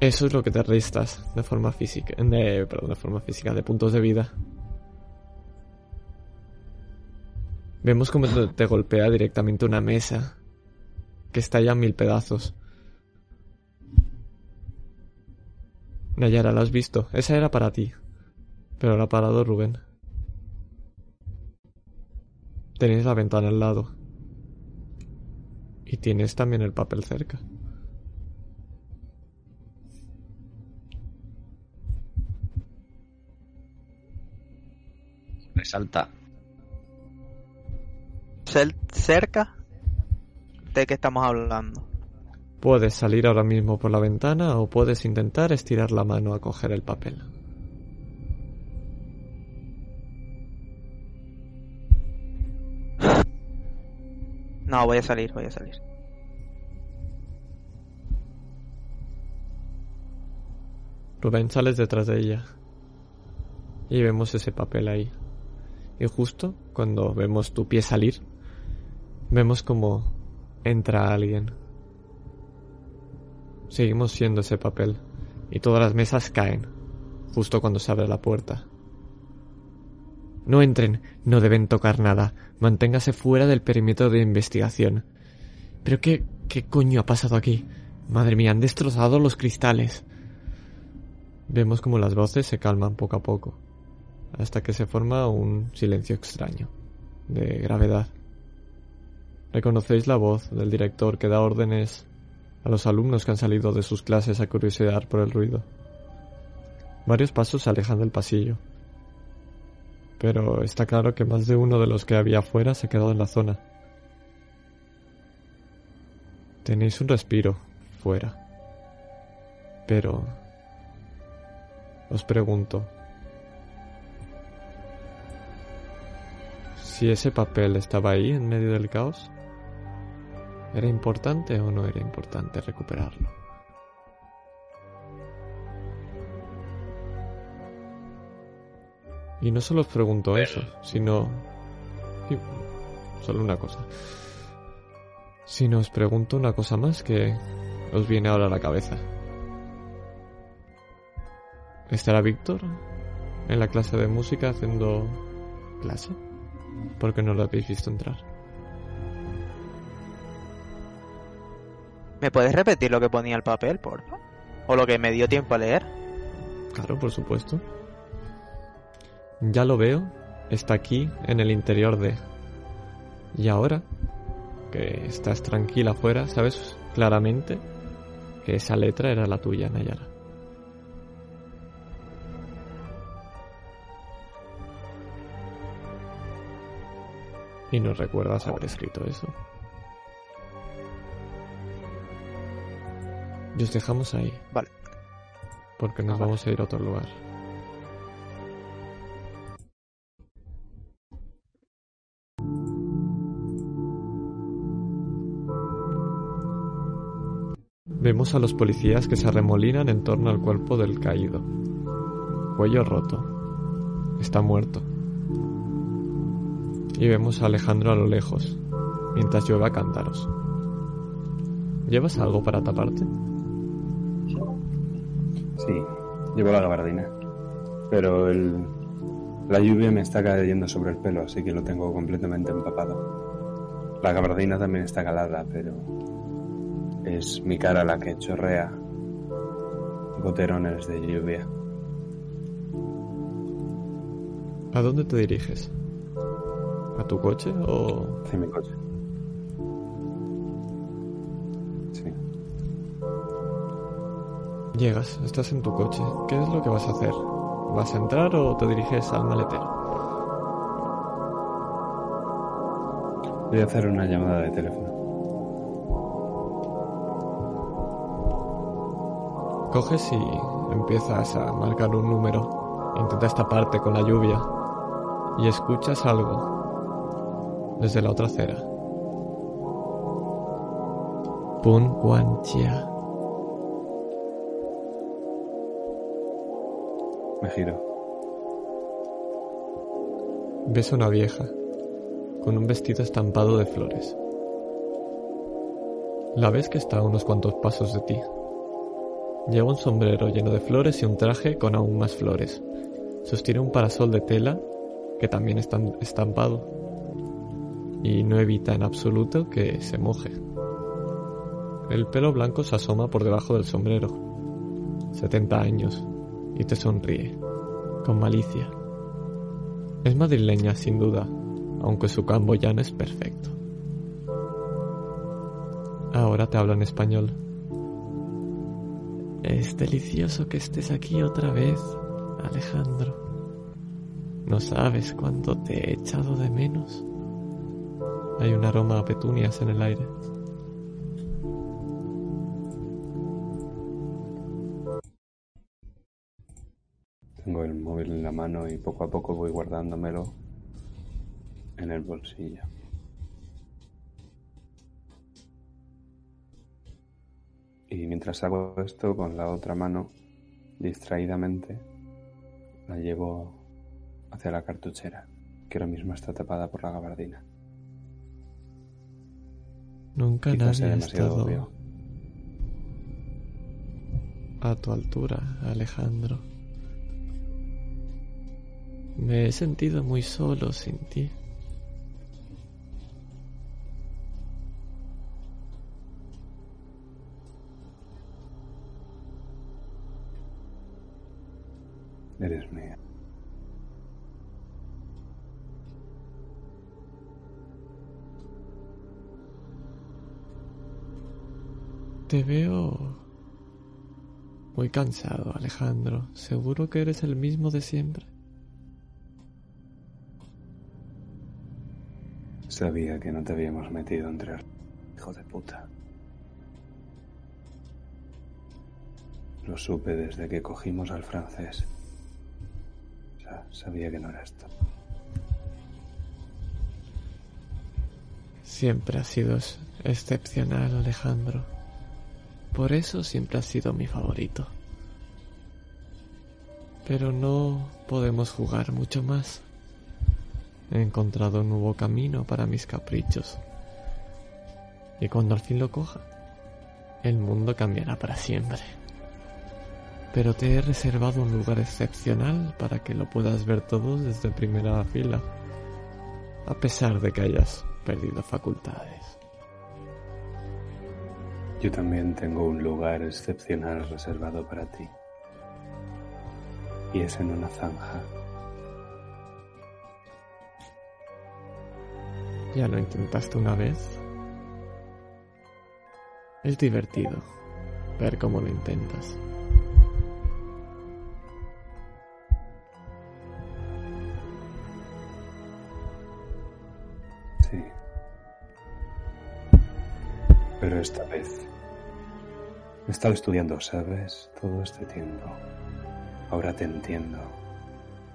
Eso es lo que te restas de forma física. De, perdón, de forma física, de puntos de vida. Vemos cómo te, te golpea directamente una mesa. Que está ya en mil pedazos. Nayara, ¿la has visto? Esa era para ti. Pero la ha parado Rubén. Tenéis la ventana al lado. Y tienes también el papel cerca. Resalta. Cerca ¿De qué estamos hablando? Puedes salir ahora mismo por la ventana o puedes intentar estirar la mano a coger el papel. No, voy a salir, voy a salir. Rubén sales detrás de ella. Y vemos ese papel ahí. Y justo cuando vemos tu pie salir, vemos como entra alguien. Seguimos siendo ese papel. Y todas las mesas caen. Justo cuando se abre la puerta. No entren, no deben tocar nada. Manténgase fuera del perímetro de investigación. ¿Pero qué, qué coño ha pasado aquí? Madre mía, han destrozado los cristales. Vemos como las voces se calman poco a poco, hasta que se forma un silencio extraño, de gravedad. Reconocéis la voz del director que da órdenes a los alumnos que han salido de sus clases a curiosear por el ruido. Varios pasos se alejan del pasillo, pero está claro que más de uno de los que había afuera se ha quedado en la zona. Tenéis un respiro fuera, pero os pregunto, si ese papel estaba ahí en medio del caos, ¿era importante o no era importante recuperarlo? Y no solo os pregunto eso, sino... sí, solo una cosa. Sino os pregunto una cosa más que os viene ahora a la cabeza. ¿Estará Víctor en la clase de música haciendo clase? Porque no lo habéis visto entrar. ¿Me puedes repetir lo que ponía el papel, por favor? ¿O lo que me dio tiempo a leer? Claro, por supuesto. Ya lo veo, está aquí en el interior de... Y ahora, que estás tranquila afuera, sabes claramente que esa letra era la tuya, Nayara. Y no recuerdas haber escrito eso. Y os dejamos ahí. Vale. Porque nos Ah, vale. vamos a ir a otro lugar. Vemos a los policías que se arremolinan en torno al cuerpo del caído. Cuello roto. Está muerto. Y vemos a Alejandro a lo lejos, mientras llueve a cántaros. ¿Llevas algo para taparte? Sí, llevo la gabardina. Pero el, la lluvia me está cayendo sobre el pelo, así que lo tengo completamente empapado. La gabardina también está calada, pero es mi cara la que chorrea goterones de lluvia. ¿A dónde te diriges? ¿A tu coche o...? Hacia mi coche. Llegas, estás en tu coche. ¿Qué es lo que vas a hacer? ¿Vas a entrar o te diriges al maletero? Voy a hacer una llamada de teléfono. Coges y empiezas a marcar un número. Intentas taparte con la lluvia. Y escuchas algo desde la otra acera. Pun Quan Me giro. Ves a una vieja con un vestido estampado de flores. La ves que está a unos cuantos pasos de ti. Lleva un sombrero lleno de flores y un traje con aún más flores. Sostiene un parasol de tela que también está estampado y no evita en absoluto que se moje. El pelo blanco se asoma por debajo del sombrero. 70 años y te sonríe, con malicia. Es madrileña, sin duda, aunque su camboyano es perfecto. Ahora te habla en español. Es delicioso que estés aquí otra vez, Alejandro. No sabes cuánto te he echado de menos. Hay un aroma a petunias en el aire. En la mano y poco a poco voy guardándomelo en el bolsillo. Y mientras hago esto con la otra mano, distraídamente, la llevo hacia la cartuchera, que ahora mismo está tapada por la gabardina. Nunca Quizás nadie ha demasiado estado obvio. a tu altura, Alejandro. Me he sentido muy solo sin ti. Eres mía. Te veo muy cansado, Alejandro. ¿Seguro que eres el mismo de siempre? Sabía que no te habíamos metido entre. Hijo de puta. Lo supe desde que cogimos al francés. Sa- sabía que no era esto. Siempre has sido ex- excepcional, Alejandro. Por eso siempre has sido mi favorito. Pero no podemos jugar mucho más. He encontrado un nuevo camino para mis caprichos. Y cuando al fin lo coja, el mundo cambiará para siempre. Pero te he reservado un lugar excepcional para que lo puedas ver todo desde primera fila, a pesar de que hayas perdido facultades. Yo también tengo un lugar excepcional reservado para ti. Y es en una zanja. ¿Ya lo intentaste una vez? Es divertido ver cómo lo intentas. Sí. Pero esta vez he estado estudiando, ¿sabes? Todo este tiempo. Ahora te entiendo.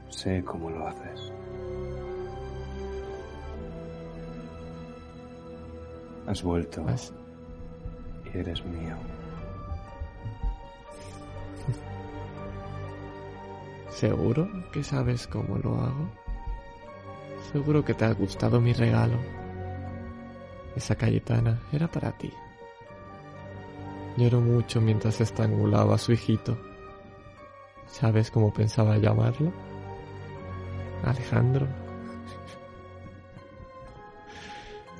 Sé cómo lo haces. Has vuelto y eres mío. ¿Seguro que sabes cómo lo hago? Seguro que te ha gustado mi regalo. Esa Cayetana era para ti. Lloró mucho mientras estrangulaba a su hijito. ¿Sabes cómo pensaba llamarlo? Alejandro.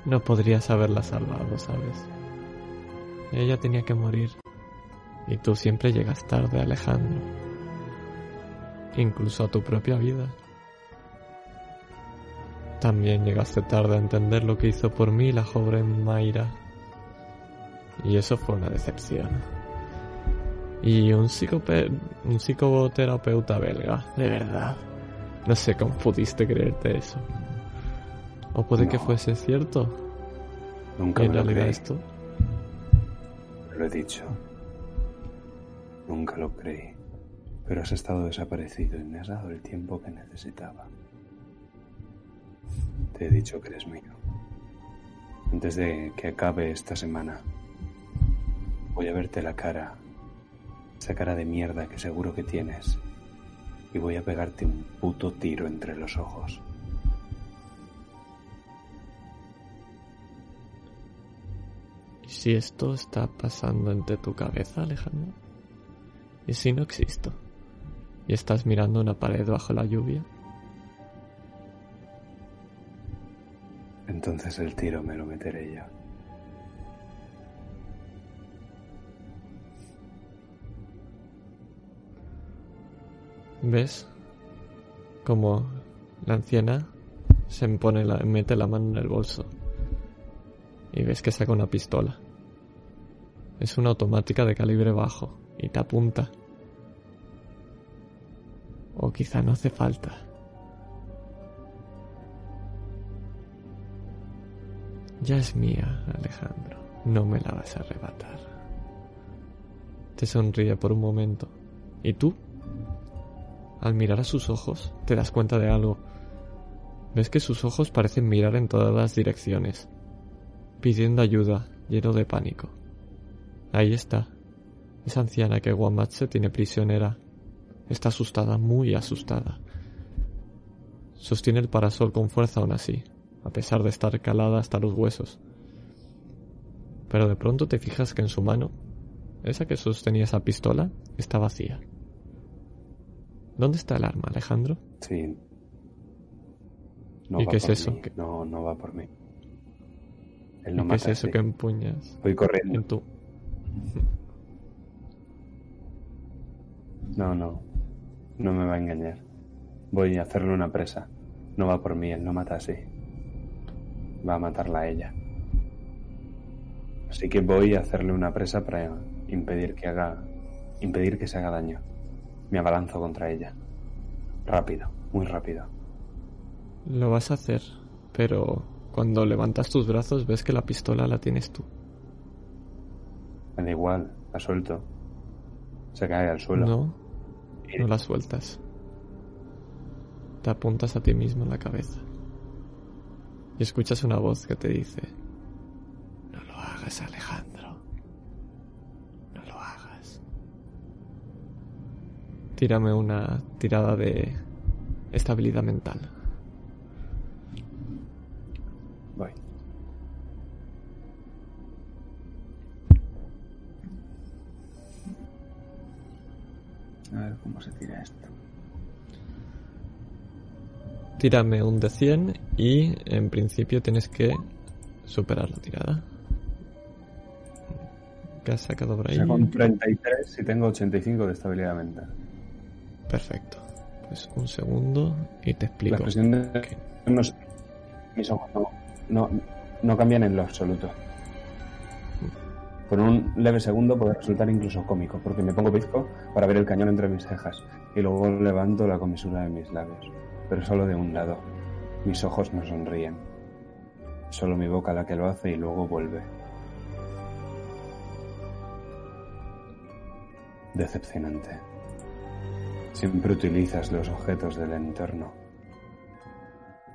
No podrías haberla salvado, ¿sabes? Ella tenía que morir. Y tú siempre llegas tarde, Alejandro. Incluso a tu propia vida. También llegaste tarde a entender lo que hizo por mí la joven Mayra. Y eso fue una decepción. Y un, un psicoterapeuta belga, de verdad. No sé cómo pudiste creerte eso. O puede que fuese cierto. Nunca En me lo realidad creí. esto. Lo he dicho. Nunca lo creí. Pero has estado desaparecido y me has dado el tiempo que necesitaba. Te he dicho que eres mío. Antes de que acabe esta semana, voy a verte la cara. Esa cara de mierda que seguro que tienes. Y voy a pegarte un puto tiro entre los ojos. Si esto está pasando entre tu cabeza, Alejandro? ¿Y si no existo? ¿Y estás mirando una pared bajo la lluvia? Entonces el tiro me lo meteré yo. ¿Ves? Como la anciana se pone la, mete la mano en el bolso. Y ves que saca una pistola. Es una automática de calibre bajo y te apunta. O quizá no hace falta. Ya es mía, Alejandro. No me la vas a arrebatar. Te sonríe por un momento. ¿Y tú? al mirar a sus ojos, te das cuenta de algo. Ves que sus ojos parecen mirar en todas las direcciones, pidiendo ayuda, lleno de pánico. Ahí está, esa anciana que Guamatse tiene prisionera. Está asustada, muy asustada. Sostiene el parasol con fuerza aún así, a pesar de estar calada hasta los huesos. Pero de pronto te fijas que en su mano, esa que sostenía esa pistola, está vacía. ¿Dónde está el arma, Alejandro? Sí. ¿Y va qué es eso? mí. ¿Qué- No, no va por mí. Él no ¿Y ¿Qué es mata eso que empuñas Voy corriendo. en tu... No, no. No me va a engañar. Voy a hacerle una presa. No va por mí, él no mata así. Va a matarla a ella. Así que voy a hacerle una presa para impedir que haga. impedir que se haga daño. Me abalanzo contra ella. Rápido, muy rápido. Lo vas a hacer, pero cuando levantas tus brazos ves que la pistola la tienes tú. Da igual, la suelto. Se cae al suelo. No, no la sueltas. Te apuntas a ti mismo en la cabeza. Y escuchas una voz que te dice, no lo hagas Alejandro. No lo hagas. Tírame una tirada de estabilidad mental. A ver cómo se tira esto. Tírame un de 100 y en principio tienes que superar la tirada. ¿Qué has sacado por ahí? Saco un 33 y tengo 85 de estabilidad mental. Perfecto. Pues un segundo y te La explico. expresión de qué. no mis ojos no, no, no cambian en lo absoluto. Por un leve segundo puede resultar incluso cómico, porque me pongo bizco para ver el cañón entre mis cejas y luego levanto la comisura de mis labios, pero solo de un lado. Mis ojos no sonríen. Solo mi boca la que lo hace y luego vuelve. Decepcionante. Siempre utilizas los objetos del entorno.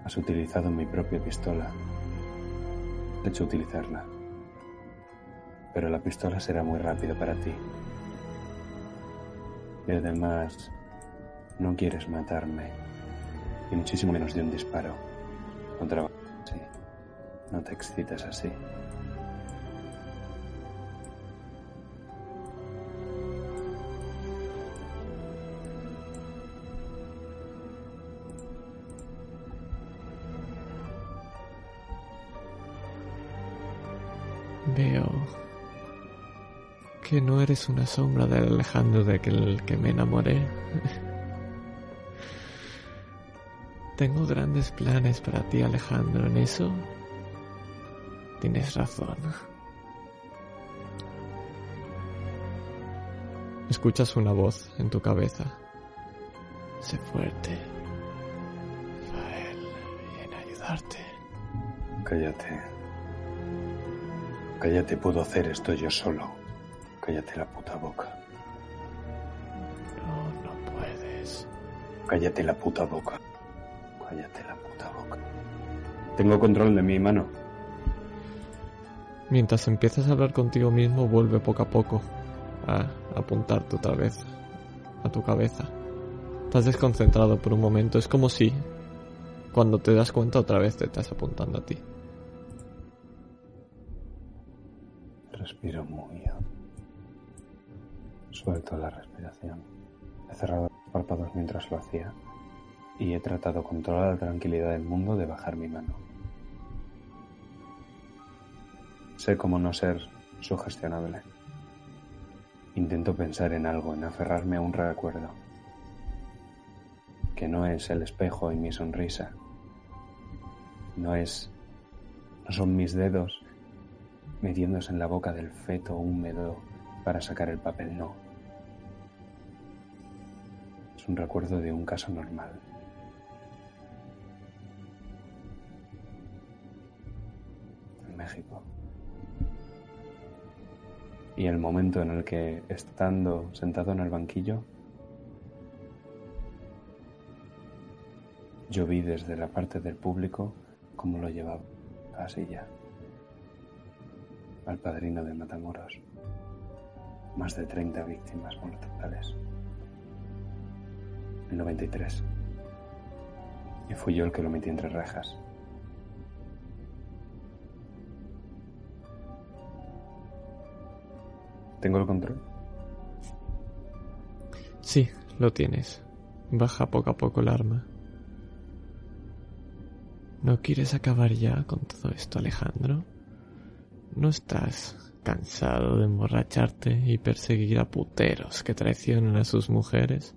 Has utilizado mi propia pistola. He hecho utilizarla. Pero la pistola será muy rápido para ti. Y además, no quieres matarme. Y muchísimo menos de un disparo. Contra... Sí. No te excitas así. Que no eres una sombra del Alejandro de aquel que me enamoré. Tengo grandes planes para ti, Alejandro. En eso tienes razón. Escuchas una voz en tu cabeza. Sé fuerte. Fael viene a ayudarte. Cállate. Cállate, puedo hacer esto yo solo. Cállate la puta boca. No, no puedes. Cállate la puta boca. Cállate la puta boca. Tengo control de mi mano. Mientras empiezas a hablar contigo mismo, vuelve poco a poco a apuntarte otra vez a tu cabeza. Estás desconcentrado por un momento. Es como si cuando te das cuenta otra vez te estás apuntando a ti. Respiro muy hondo. Suelto la respiración. He cerrado los párpados mientras lo hacía y he tratado con toda la tranquilidad del mundo de bajar mi mano. Sé cómo no ser sugestionable. Intento pensar en algo, en aferrarme a un recuerdo, que no es el espejo y mi sonrisa. No es... no son mis dedos metiéndose en la boca del feto húmedo para sacar el papel, no. Un recuerdo de un caso normal. En México. Y el momento en el que, estando sentado en el banquillo, yo vi desde la parte del público cómo lo llevaba a la silla. Al padrino de Matamoros. Más de 30 víctimas mortales. El 93. Y fui yo el que lo metí entre rejas. ¿Tengo el control? Sí, lo tienes. Baja poco a poco el arma. ¿No quieres acabar ya con todo esto, Alejandro? ¿No estás cansado de emborracharte y perseguir a puteros que traicionan a sus mujeres?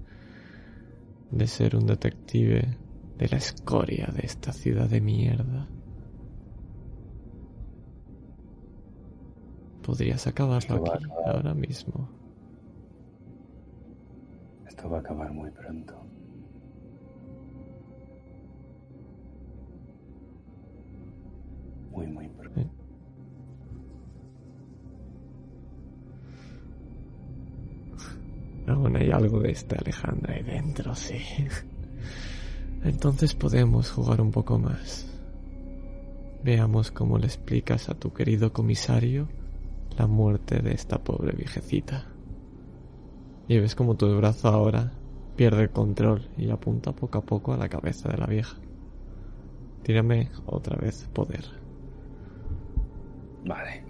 ¿De ser un detective de la escoria de esta ciudad de mierda? Podrías acabarlo Esto aquí, acabar. ahora mismo. Esto va a acabar muy pronto. Muy, muy pronto. Aún hay algo de este Alejandra ahí dentro, sí. Entonces podemos jugar un poco más. Veamos cómo le explicas a tu querido comisario la muerte de esta pobre viejecita. Y ves como tu brazo ahora pierde el control y apunta poco a poco a la cabeza de la vieja. Tírame otra vez poder. Vale.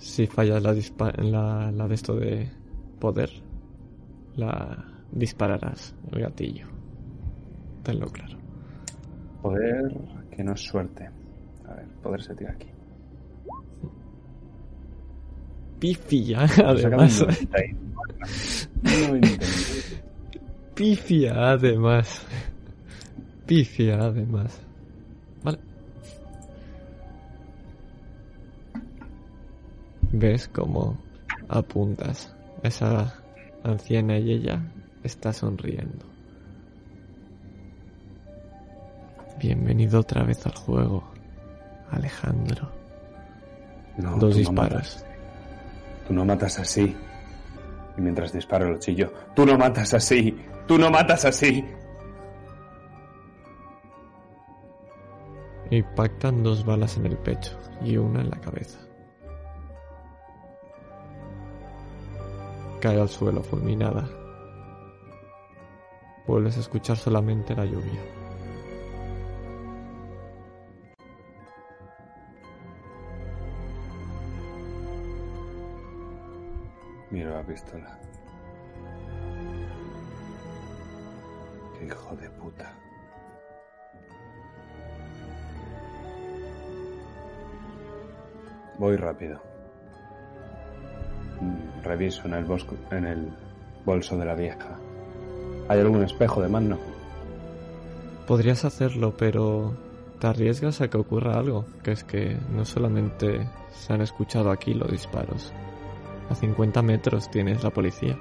Si fallas la, dispa- la, la de esto de poder, la dispararás el gatillo. Tenlo claro. Poder que no es suerte. A ver, poder se tira aquí. Pifia, además. 91. 91. Pifia, además. Pifia, además. ¿Ves cómo apuntas? Esa anciana y ella está sonriendo. Bienvenido otra vez al juego, Alejandro. No, Dos no disparos. Tú no matas así. Y mientras disparo lo chillo. Tú no matas así. Tú no matas así. Impactan dos balas en el pecho y una en la cabeza. Cae al suelo fulminada. Vuelves a escuchar solamente la lluvia. Miro la pistola. Qué hijo de puta. Voy rápido. Mm, Reviso en el, bosco, en el bolso de la vieja. ¿Hay algún espejo de mano? Podrías hacerlo, pero te arriesgas a que ocurra algo, que es que no solamente se han escuchado aquí los disparos. A 50 metros tienes la policía.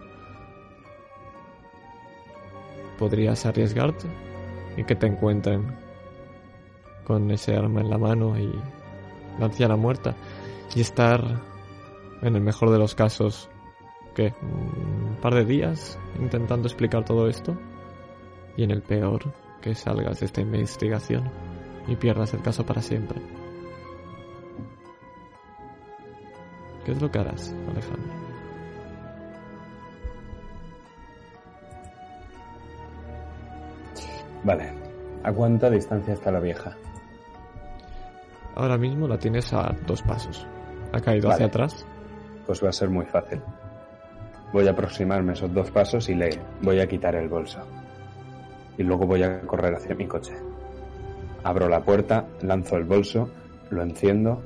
Podrías arriesgarte y que te encuentren con ese arma en la mano y la anciana muerta y estar, en el mejor de los casos, que un par de días intentando explicar todo esto y en el peor que salgas de esta investigación y pierdas el caso para siempre. ¿Qué es lo que harás, Alejandro? Vale. ¿A cuánta distancia está la vieja? Ahora mismo la tienes a dos pasos. Ha caído Vale. hacia atrás. Pues va a ser muy fácil. Voy a aproximarme esos dos pasos y le voy a quitar el bolso. Y luego voy a correr hacia mi coche. Abro la puerta, lanzo el bolso, lo enciendo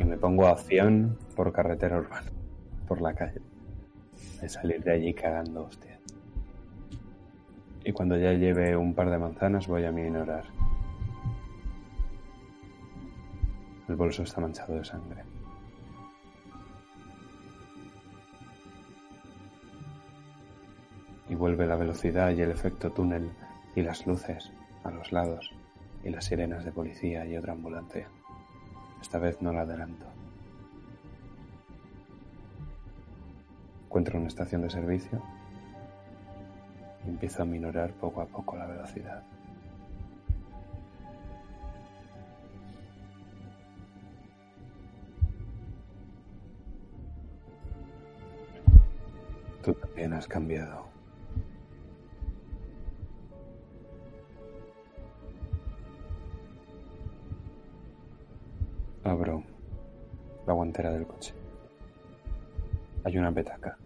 y me pongo a acción por carretera urbana, por la calle. De salir de allí cagando hostia. Y cuando ya lleve un par de manzanas voy a minorar. El bolso está manchado de sangre. Y vuelve la velocidad y el efecto túnel y las luces a los lados y las sirenas de policía y otra ambulancia. Esta vez no la adelanto. Encuentro una estación de servicio y empiezo a minorar poco a poco la velocidad. Tú también has cambiado. Abro la guantera del coche. Hay una petaca.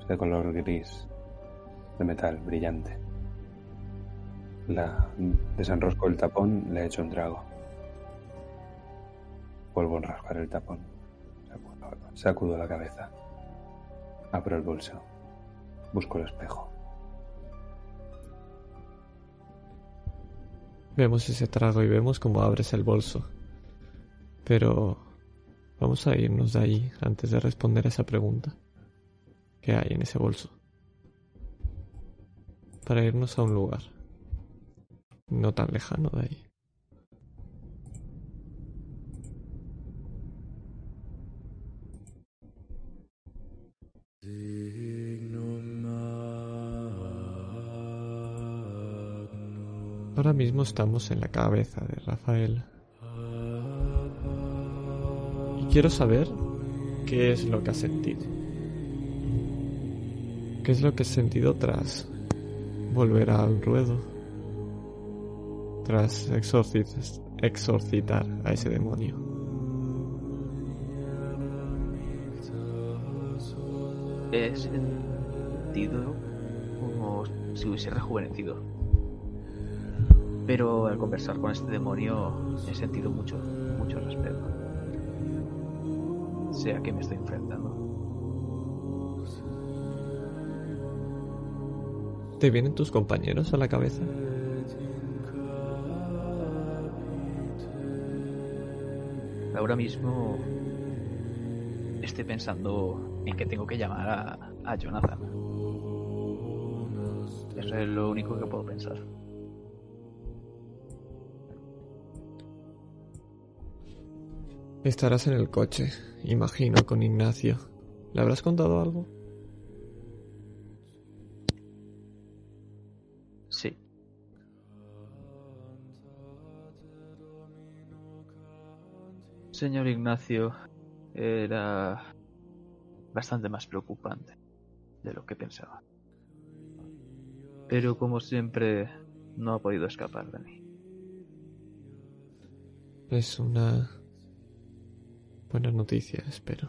Es de color gris, de metal brillante. La desenrosco el tapón, le echo un trago. Vuelvo a enroscar el tapón. Sacudo la cabeza. Abro el bolso. Busco el espejo. Vemos ese trago y vemos cómo abres el bolso. Pero vamos a irnos de ahí antes de responder a esa pregunta. ¿Qué hay en ese bolso? Para irnos a un lugar no tan lejano de ahí. Ahora mismo estamos en la cabeza de Rafael. Quiero saber qué es lo que ha sentido. ¿Qué es lo que has sentido tras volver al ruedo? Tras exorcitar a ese demonio. He sentido como si hubiese rejuvenecido. Pero al conversar con este demonio he sentido mucho, mucho respeto. Sea que me estoy enfrentando. ¿Te vienen tus compañeros a la cabeza? Ahora mismo estoy pensando en que tengo que llamar a, a Jonathan. Eso es lo único que puedo pensar. Estarás en el coche, imagino, con Ignacio. ¿Le habrás contado algo? Sí. Señor Ignacio, era bastante más preocupante de lo que pensaba. Pero como siempre, no ha podido escapar de mí. Es una buena noticia, espero.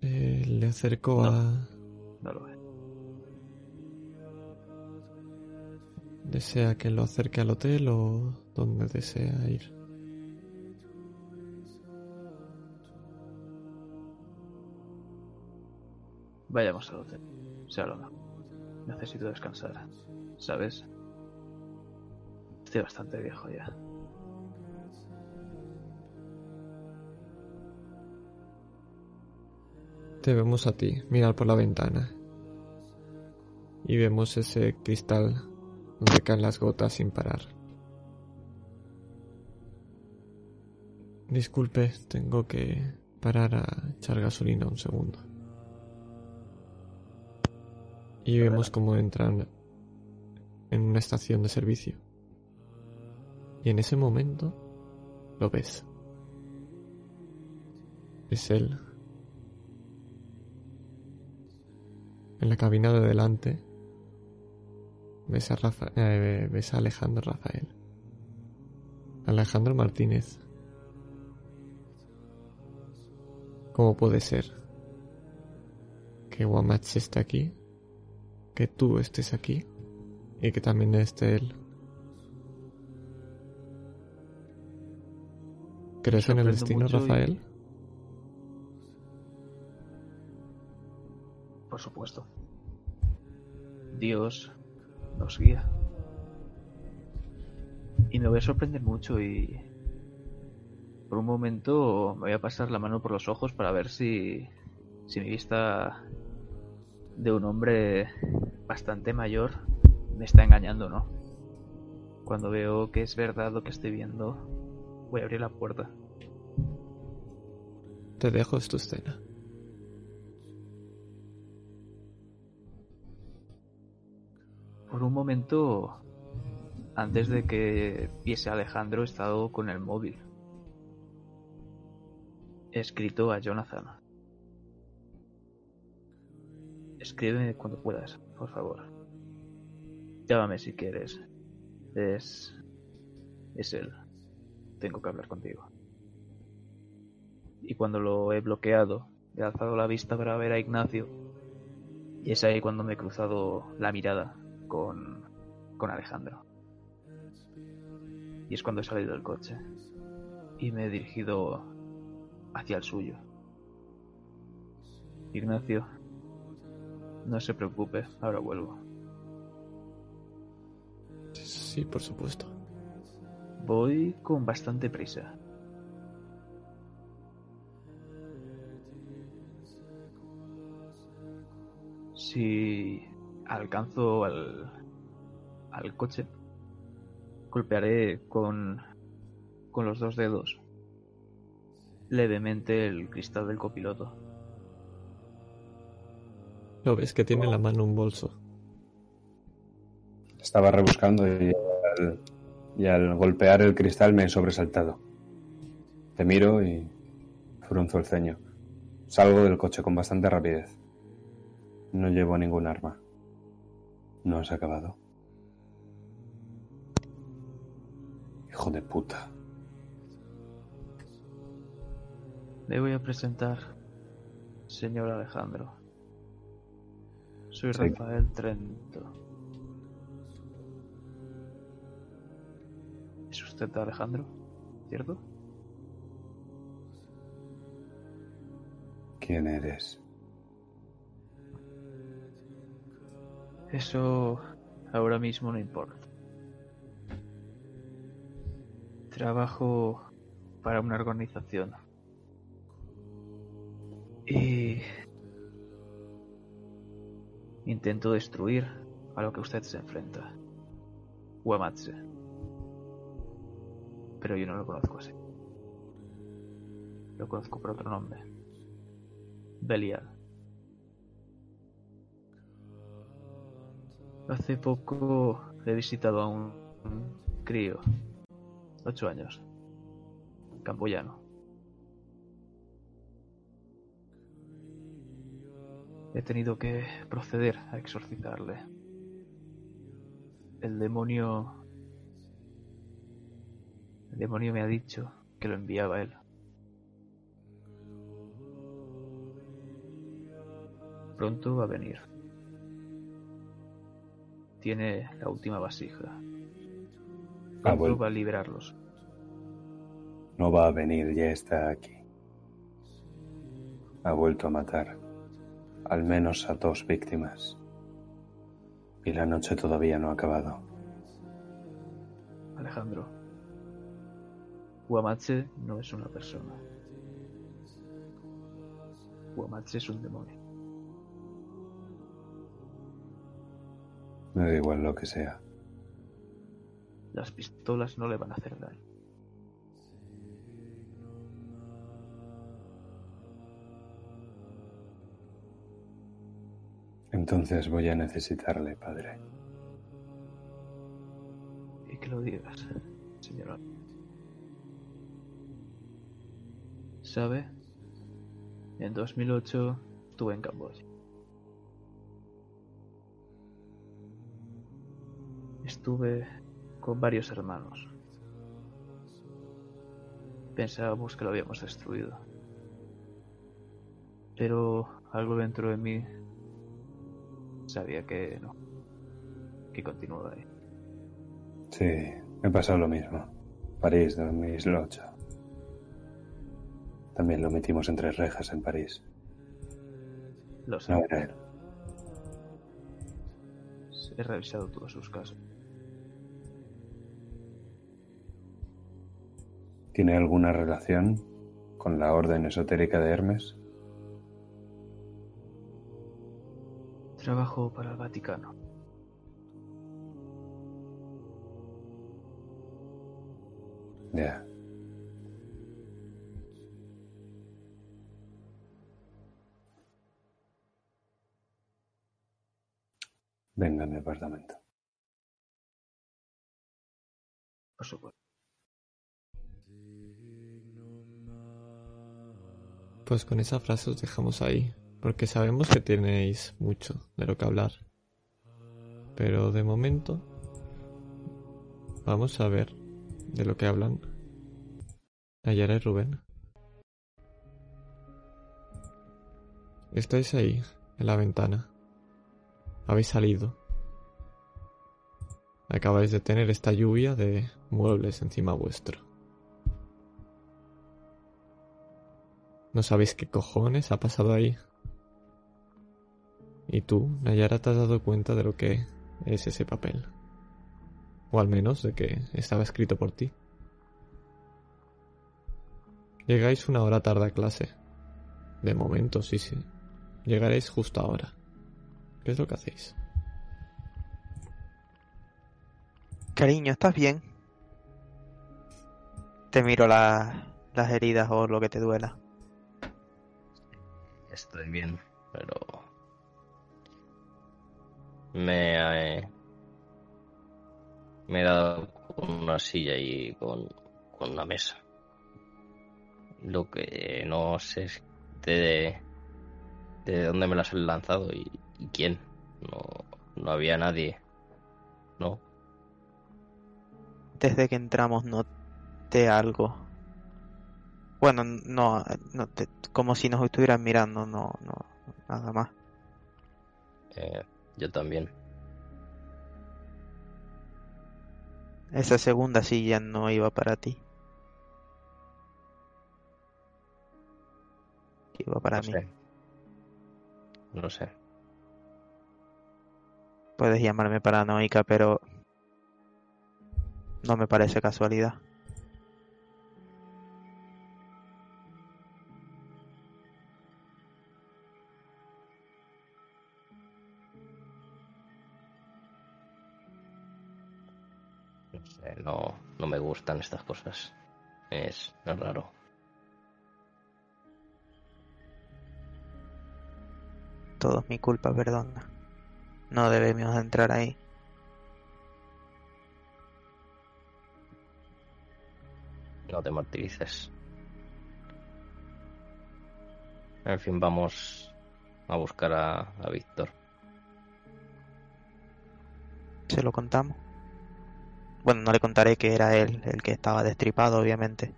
Eh, le acerco No. a... No lo es. ¿Desea que lo acerque al hotel o dónde desea ir? Vayamos al hotel. Salona. Necesito descansar. ¿Sabes? Estoy bastante viejo ya. Te vemos a ti, mirar por la ventana. Y vemos ese cristal donde caen las gotas sin parar. Disculpe, tengo que parar a echar gasolina un segundo. Y vemos cómo entran en una estación de servicio. Y en ese momento lo ves. Es él. En la cabina de delante ves a, Rafa- eh, ves a Alejandro Rafael. Alejandro Martínez. ¿Cómo puede ser que Guamach esté aquí? Que tú estés aquí y que también esté él. ¿Crees en el destino, Rafael? Por supuesto. Dios nos guía. Y me voy a sorprender mucho y... Por un momento me voy a pasar la mano por los ojos para ver si... Si mi vista de un hombre bastante mayor me está engañando o no. Cuando veo que es verdad lo que estoy viendo, voy a abrir la puerta. Te dejo, es tu escena. Por un momento, antes de que viese Alejandro, he estado con el móvil. He escrito a Jonathan. Escríbeme cuando puedas, por favor. Llámame si quieres. Es. Es él. Tengo que hablar contigo. Y cuando lo he bloqueado, he alzado la vista para ver a Ignacio. Y es ahí cuando me he cruzado la mirada con, con Alejandro. Y es cuando he salido del coche. Y me he dirigido hacia el suyo. Ignacio, no se preocupe, ahora vuelvo. Sí, por supuesto. Voy con bastante prisa. Si alcanzo al, al coche, golpearé con, con los dos dedos levemente el cristal del copiloto. Lo ves que tiene en la mano un bolso. Estaba rebuscando y al, y al golpear el cristal me he sobresaltado. Te miro y frunzo el ceño. Salgo del coche con bastante rapidez. No llevo ningún arma. ¿No has acabado? Hijo de puta. Le voy a presentar, señor Alejandro. Soy Sí. Rafael Trento. ¿Es usted Alejandro? ¿Cierto? ¿Quién eres? Eso ahora mismo no importa. Trabajo para una organización. Y intento destruir a lo que usted se enfrenta. Uematsu. Pero yo no lo conozco así. Lo conozco por otro nombre. Belial. Hace poco he visitado a un, crío, ocho años, camboyano. He tenido que proceder a exorcizarle. El demonio... El demonio me ha dicho que lo enviaba él. Pronto va a venir. Tiene la última vasija. Ah, bueno. va a liberarlos. No va a venir, ya está aquí. Ha vuelto a matar al menos a dos víctimas. Y la noche todavía no ha acabado. Alejandro. Guamache no es una persona. Guamache es un demonio. Me da igual lo que sea. Las pistolas no le van a hacer daño. Entonces voy a necesitarle, padre. Y que lo digas, señora. ¿Sabe? En 2008 estuve en Camboya. Estuve con varios hermanos. Pensábamos que lo habíamos destruido. Pero algo dentro de mí sabía que no. Que continuaba ahí. Sí, me pasó lo mismo. París, 2008. También lo metimos entre rejas en París. Lo sé. No era él. He revisado todos sus casos. ¿Tiene alguna relación con la orden esotérica de Hermes? Trabajo para el Vaticano. Ya. Venga a mi apartamento. Por supuesto. Pues con esa frase os dejamos ahí, porque sabemos que tenéis mucho de lo que hablar. Pero de momento vamos a ver de lo que hablan Nayara y Rubén. Estáis ahí, en la ventana. Habéis salido. Acabáis de tener esta lluvia de muebles encima vuestro. No sabéis qué cojones ha pasado ahí. Y tú, Nayara, te has dado cuenta de lo que es ese papel. O al menos de que estaba escrito por ti. Llegáis una hora tarde a clase. De momento, sí, sí. Llegaréis justo ahora. ¿Qué es lo que hacéis? Cariño, ¿estás bien? Te miro la- las heridas o lo que te duela. Estoy bien, pero... Me he... Me he dado con una silla y con, con una mesa. Lo que no sé es de, de dónde me las han lanzado y, y quién. No, no había nadie. No, Desde que entramos noté algo. Bueno, no, no te- como si nos estuvieran mirando, no, no, nada más. eh, yo también. Esa segunda silla no iba para ti. Iba para no mí. sé. No sé. Puedes llamarme paranoica, pero no me parece casualidad. No no, no me gustan estas cosas. Es, es raro. Todo es mi culpa, perdona. No debemos entrar ahí. No te martirices. En fin, vamos a buscar a, a Víctor. Se lo contamos. Bueno, no le contaré que era él el que estaba destripado, obviamente.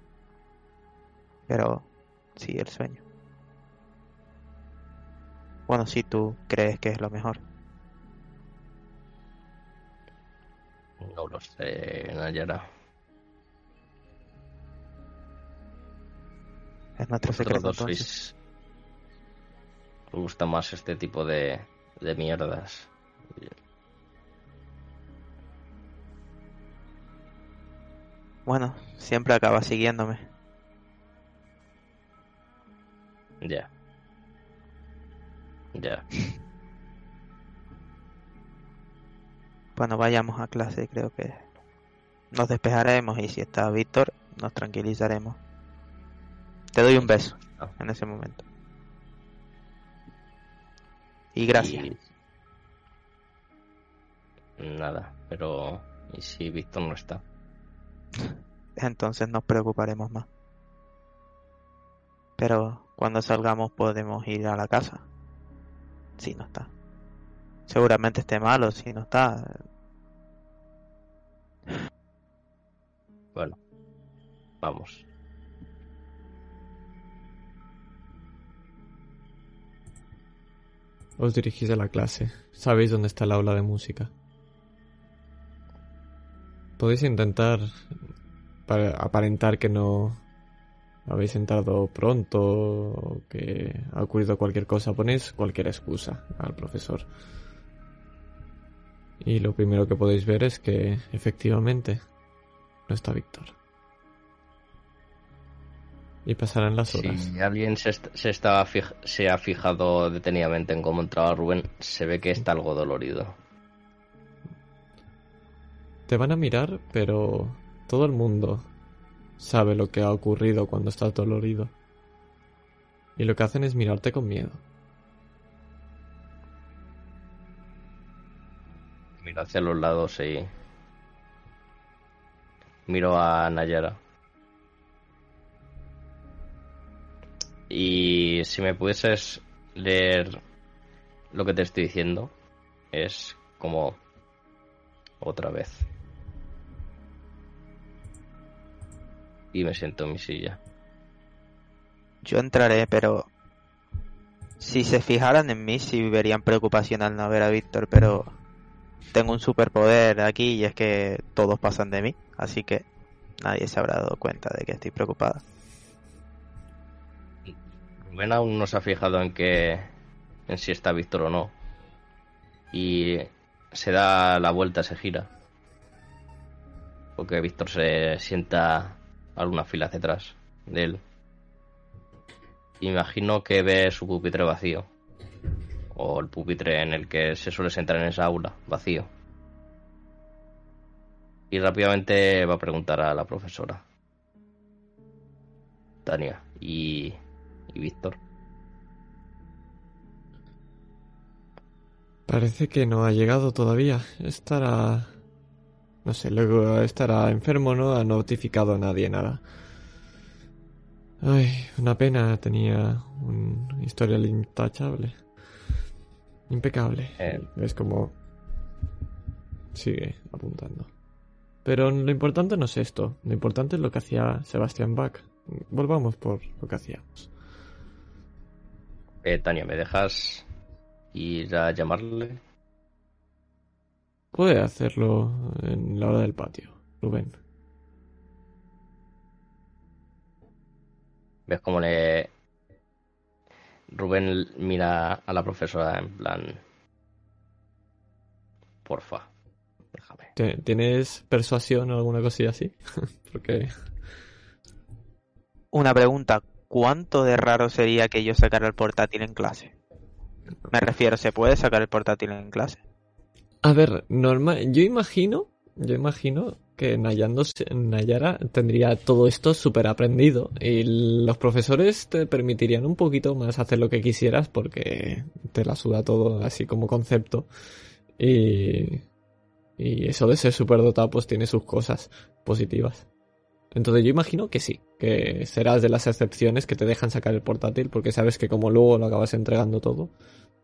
Pero sí, el sueño. Bueno, si tú crees que es lo mejor. No lo sé, Nayara. Es nuestro secreto sois... Os gusta más este tipo de, de mierdas. Bueno, siempre acaba siguiéndome. Ya. Ya. Bueno, vayamos a clase, creo que nos despejaremos y si está Víctor, nos tranquilizaremos. Te doy un beso Ah. en ese momento. Y gracias. Y- Nada, pero... ¿Y si Víctor no está? Entonces nos preocuparemos más. Pero cuando salgamos podemos ir a la casa. Si no está. Seguramente esté malo, si no está. Bueno. Vamos. Os dirigís a la clase. Sabéis dónde está el aula de música. Podéis intentar para aparentar que no habéis entrado pronto o que ha ocurrido cualquier cosa. Ponéis cualquier excusa al profesor. Y lo primero que podéis ver es que efectivamente no está Víctor. Y pasarán las horas. Si alguien se, est- se, estaba se ha fijado detenidamente en cómo entraba Rubén, se ve que está algo dolorido. Te van a mirar, pero todo el mundo sabe lo que ha ocurrido cuando estás dolorido. Y lo que hacen es mirarte con miedo. Mira hacia los lados y... Miro a Nayara. Y si me pudieses leer lo que te estoy diciendo, es como otra vez. Y me siento en mi silla. Yo entraré, pero si se fijaran en mí, sí verían preocupación al no ver a Víctor, pero tengo un superpoder aquí y es que todos pasan de mí, así que nadie se habrá dado cuenta de que estoy preocupada. Rubén aún no se ha fijado en que en si está Víctor o no. Y se da la vuelta, se gira. Porque Víctor se sienta alguna fila hacia atrás de él. Imagino que ve su pupitre vacío. O el pupitre en el que se suele sentar en esa aula, vacío. Y rápidamente va a preguntar a la profesora. Tania y, y Víctor. Parece que no ha llegado todavía. Estará... No sé, luego estará enfermo, no ha notificado a nadie nada. Ay, una pena, tenía un historial intachable. Impecable. Eh. Es como... Sigue apuntando. Pero lo importante no es esto. Lo importante es lo que hacía Sebastián Bach. Volvamos por lo que hacíamos. Eh, Tania, ¿me dejas ir a llamarle? Puede hacerlo en la hora del patio, Rubén. ¿Ves cómo le... Rubén mira a la profesora en plan... Porfa, déjame. ¿Te- ¿Tienes persuasión o alguna cosilla así? Porque... Una pregunta, ¿cuánto de raro sería que yo sacara el portátil en clase? Me refiero, ¿se puede sacar el portátil en clase? A ver, normal. Yo imagino, yo imagino que Nayando, Nayara tendría todo esto súper aprendido y los profesores te permitirían un poquito más hacer lo que quisieras porque te la suda todo así como concepto y, y eso de ser súper dotado pues tiene sus cosas positivas. Entonces yo imagino que sí, que serás de las excepciones que te dejan sacar el portátil porque sabes que como luego lo acabas entregando todo,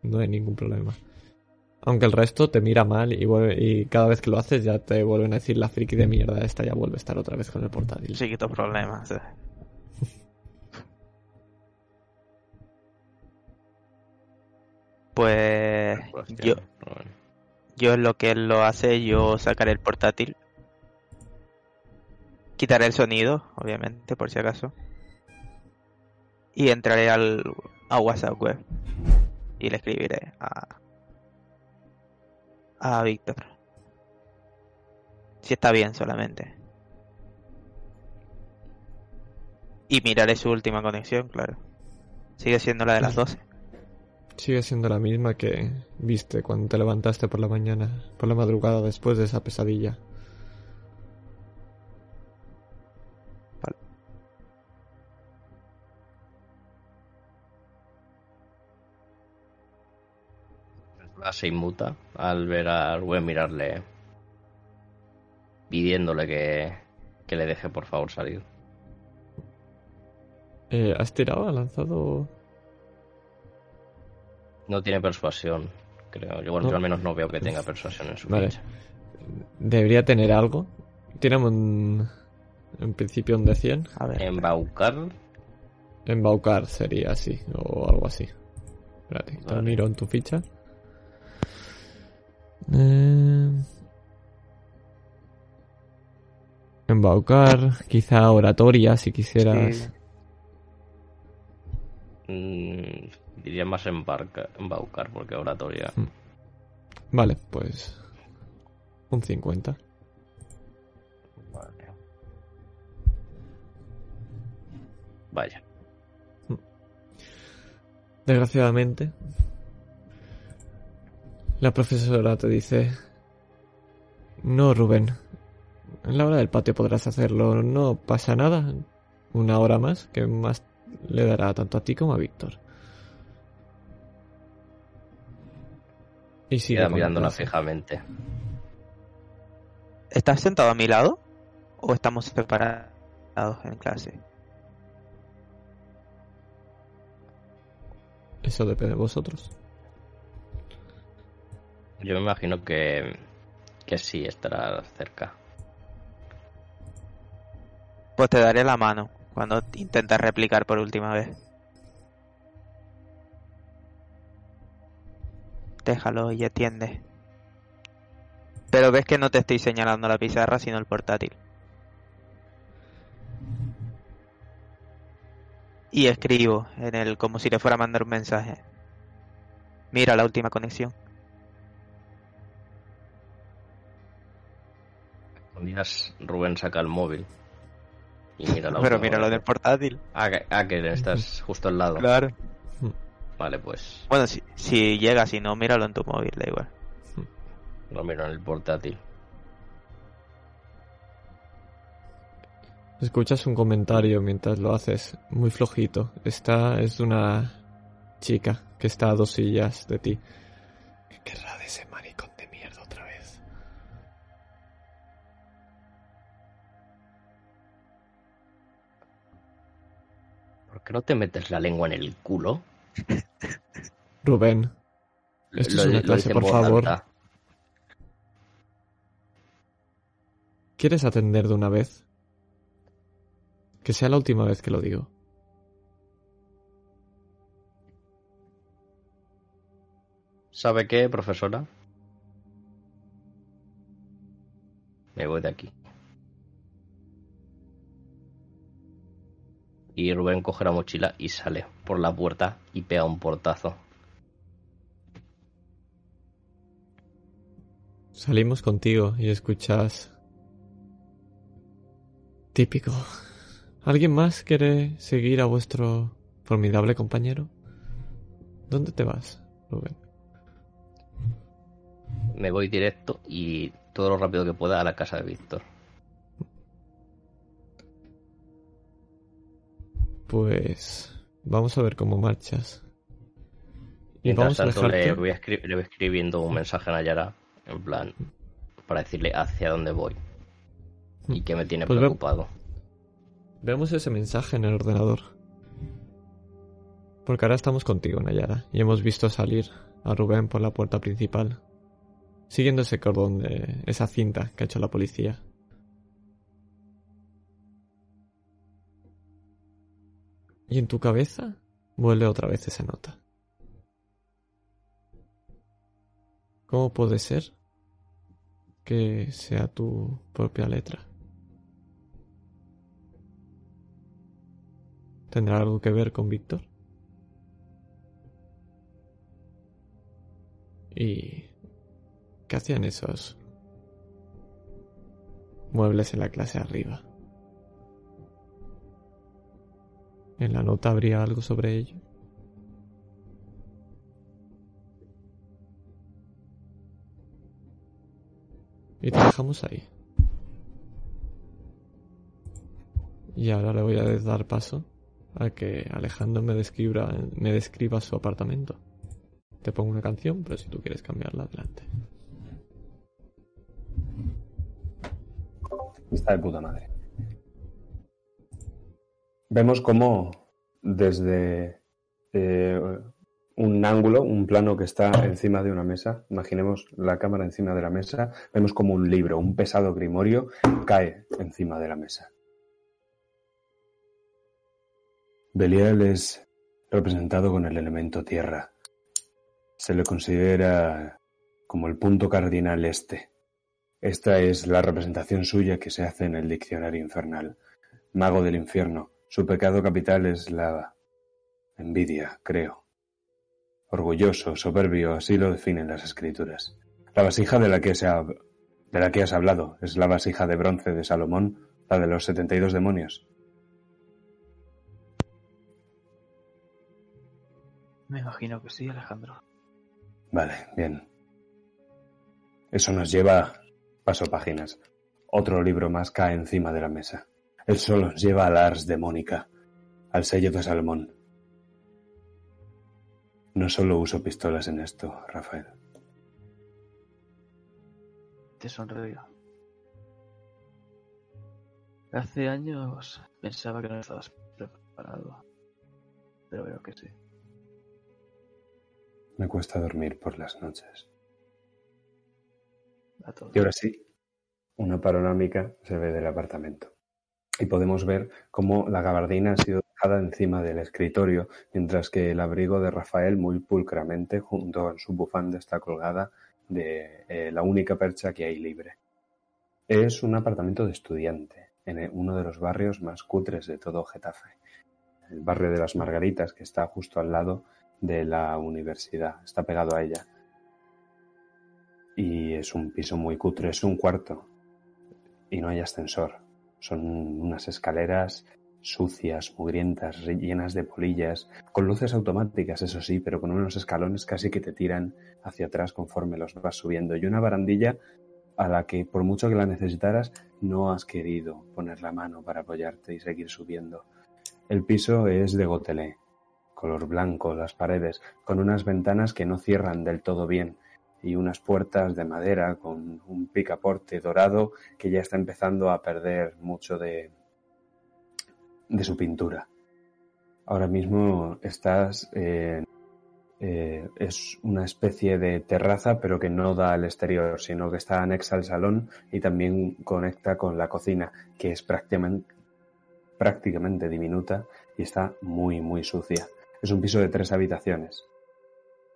no hay ningún problema. Aunque el resto te mira mal y, vuelve- y cada vez que lo haces ya te vuelven a decir la friki de mierda esta ya vuelve a estar otra vez con el portátil. Chiquitos problemas. eh. Pues yo, yo lo que él lo hace, yo sacaré el portátil. Quitaré el sonido, obviamente, por si acaso. Y entraré al, a WhatsApp web. Y le escribiré a, a Víctor. Si está bien solamente. Y miraré su última conexión, claro. Sigue siendo la de las 12. Sigue siendo la misma que viste cuando te levantaste por la mañana, por la madrugada después de esa pesadilla. Se inmuta al ver a Rubén mirarle pidiéndole que, que le deje por favor salir. Eh, ¿Has tirado? ¿Has lanzado? No tiene persuasión, creo. Yo, bueno, No. yo al menos no veo que tenga persuasión en su Vale. ficha. Debería tener algo. Tírame un... En principio un de 100. A ver. Embaucar, Embaucar sería así, o algo así. Espérate, te Vale. miro en tu ficha. Eh, Embaucar, quizá oratoria si quisieras. Sí. mm, diría más embarca, embaucar porque oratoria. Vale, pues. Un 50. Vale. Vaya. Desgraciadamente, la profesora te dice: No, Rubén. En la hora del patio podrás hacerlo. No pasa nada. Una hora más, que más le dará tanto a ti como a Víctor. Y sigue Queda mirándola fijamente. ¿Estás sentado a mi lado? o estamos separados en clase. Eso depende de vosotros. Yo me imagino que, que sí estará cerca. Pues te daré la mano cuando intentas replicar por última vez. Déjalo y atiende. Pero ves que no te estoy señalando la pizarra, sino el portátil. Y escribo en el como si le fuera a mandar un mensaje. Mira la última conexión. Días Rubén saca el móvil. Y mira la Pero mira lo del portátil. Ah, que, ah, que estás justo al lado. Claro. Vale, pues Bueno, si, si llega, si no, míralo en tu móvil, da igual. lo miro en el portátil. Escuchas un comentario mientras lo haces, muy flojito. Esta es de una chica que está a dos sillas de ti. ¿Qué querrá de ese ¿Por qué no te metes la lengua en el culo? Rubén, Esto es una clase, por favor. alta. ¿quieres atender de una vez? Que sea la última vez que lo digo. ¿Sabe qué, profesora? Me voy de aquí. Y Rubén coge la mochila y sale por la puerta y pega un portazo. Salimos contigo y escuchas... Típico. ¿Alguien más quiere seguir a vuestro formidable compañero? ¿Dónde te vas, Rubén? Me voy directo y todo lo rápido que pueda a la casa de Víctor. Pues vamos a ver cómo marchas. Y Mientras vamos a tanto le voy, escri- le voy escribiendo un mensaje a Nayara, en plan, para decirle hacia dónde voy. Y que me tiene Pues ve- preocupado. Vemos ese mensaje en el ordenador. Porque ahora estamos contigo, Nayara, y hemos visto salir a Rubén por la puerta principal, siguiendo ese cordón de esa cinta que ha hecho la policía. Y en tu cabeza vuelve otra vez esa nota. ¿Cómo puede ser que sea tu propia letra? ¿Tendrá algo que ver con Víctor? ¿Y qué hacían esos muebles en la clase arriba? ¿En la nota habría algo sobre ello? Y dejamos ahí. Y ahora le voy a dar paso a que Alejandro me describa, me describa su apartamento. Te pongo una canción, pero si tú quieres cambiarla, adelante. Está de puta madre. Vemos cómo desde eh, un ángulo, un plano que está encima de una mesa, imaginemos la cámara encima de la mesa, vemos como un libro, un pesado grimorio, cae encima de la mesa. Belial es representado con el elemento tierra. Se le considera como el punto cardinal este. Esta es la representación suya que se hace en el diccionario infernal. Mago del infierno. Su pecado capital es la envidia, creo. Orgulloso, soberbio, así lo definen las escrituras. La vasija de la que, se ha- de la que has hablado es la vasija de bronce de Salomón, la de los 72 demonios. Me imagino que sí, Alejandro. Vale, bien. Eso nos lleva, paso páginas. Otro libro más cae encima de la mesa. Eso nos lleva a la Ars Demónica, al sello de Salomón. No solo uso pistolas en esto, Rafael. Te sonrío. Hace años pensaba que no estabas preparado, pero veo que sí. Me cuesta dormir por las noches. A todos. Y ahora sí, una panorámica se ve del apartamento. Y podemos ver cómo la gabardina ha sido dejada encima del escritorio, mientras que el abrigo de Rafael muy pulcramente junto a su bufanda está colgada de eh, la única percha que hay libre. Es un apartamento de estudiante en uno de los barrios más cutres de todo Getafe. El barrio de las Margaritas, que está justo al lado de la universidad, está pegado a ella. Y es un piso muy cutre, es un cuarto. Y no hay ascensor. Son unas escaleras sucias, mugrientas, llenas de polillas, con luces automáticas, eso sí, pero con unos escalones casi que te tiran hacia atrás conforme los vas subiendo. Y una barandilla a la que, por mucho que la necesitaras, no has querido poner la mano para apoyarte y seguir subiendo. El piso es de gotelé, color blanco, las paredes, con unas ventanas que no cierran del todo bien y unas puertas de madera con un picaporte dorado que ya está empezando a perder mucho de, su pintura. Ahora mismo estás eh, es una especie de terraza, pero que no da al exterior, sino que está anexa al salón y también conecta con la cocina, que es prácticamente diminuta y está muy, muy sucia. Es un piso de tres habitaciones,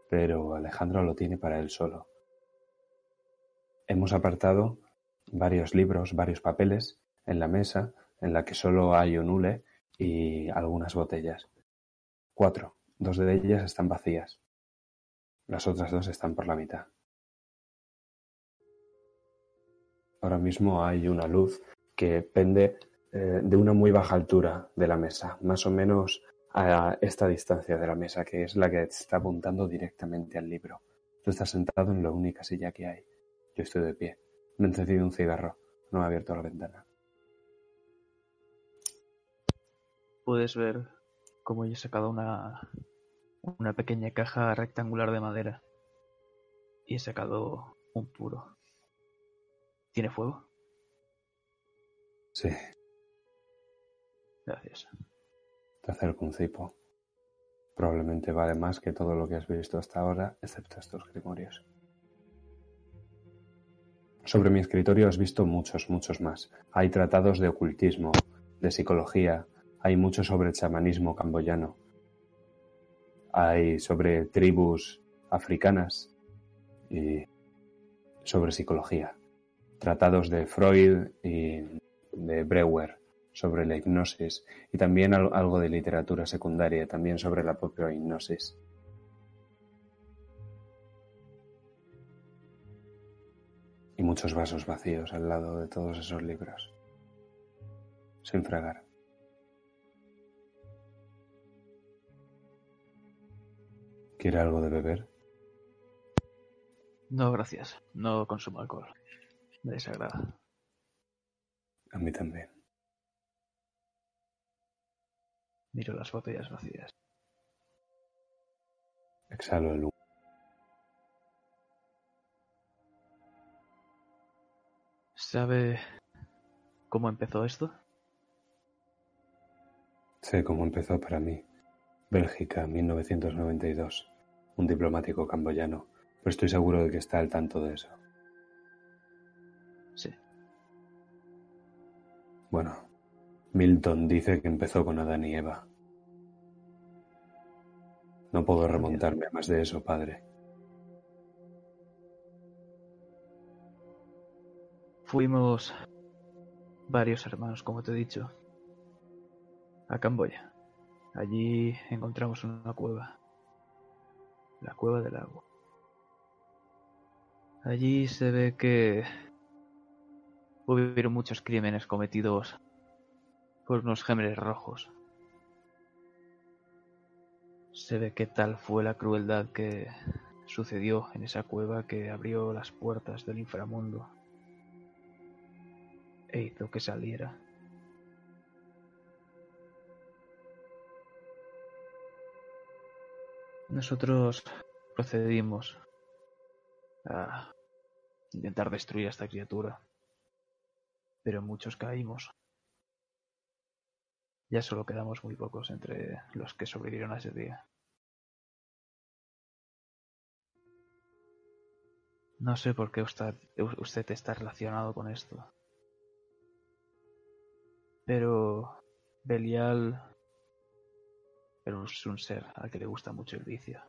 pero Alejandro lo tiene para él solo. Hemos apartado varios libros, varios papeles en la mesa, en la que solo hay un hule y algunas botellas. Cuatro. Dos de ellas están vacías. Las otras dos están por la mitad. Ahora mismo hay una luz que pende eh, de una muy baja altura de la mesa, más o menos a esta distancia de la mesa, que es la que está apuntando directamente al libro. Tú estás sentado en la única silla que hay. Yo estoy de pie. No he encendido un cigarro. No he abierto la ventana. Puedes ver cómo yo he sacado una, una pequeña caja rectangular de madera y he sacado un puro. ¿Tiene fuego? Sí, Gracias. Te acerco un. Probablemente vale más que todo lo que has visto hasta ahora, excepto estos grimorios. Sobre mi escritorio has visto muchos, muchos más. Hay tratados de ocultismo, de psicología, hay mucho sobre chamanismo camboyano, hay sobre tribus africanas y sobre psicología. Tratados de Freud y de Breuer sobre la hipnosis y también al- algo de literatura secundaria, también sobre la propia hipnosis. Y muchos vasos vacíos al lado de todos esos libros, sin fregar. ¿Quiere algo de beber? No, gracias. No consumo alcohol. Me desagrada. A mí también. Miro las botellas vacías. Exhalo el humo. ¿Sabe cómo empezó esto? Sé cómo empezó para mí. Bélgica, 1992. Un diplomático camboyano. Pero estoy seguro de que está al tanto de eso. Sí. Bueno, Milton dice que empezó con Adán y Eva. No puedo remontarme a más de eso, padre. Fuimos varios hermanos, como te he dicho, a Camboya. Allí encontramos una cueva, la cueva del agua. Allí se ve que hubieron muchos crímenes cometidos por unos gémeres rojos. Se ve que tal fue la crueldad que sucedió en esa cueva que abrió las puertas del inframundo e hizo que saliera. Nosotros procedimos a intentar destruir a esta criatura, pero muchos caímos. Ya solo quedamos muy pocos entre los que sobrevivieron a ese día. No sé por qué usted, está relacionado con esto. Pero Belial es un ser al que le gusta mucho el vicio.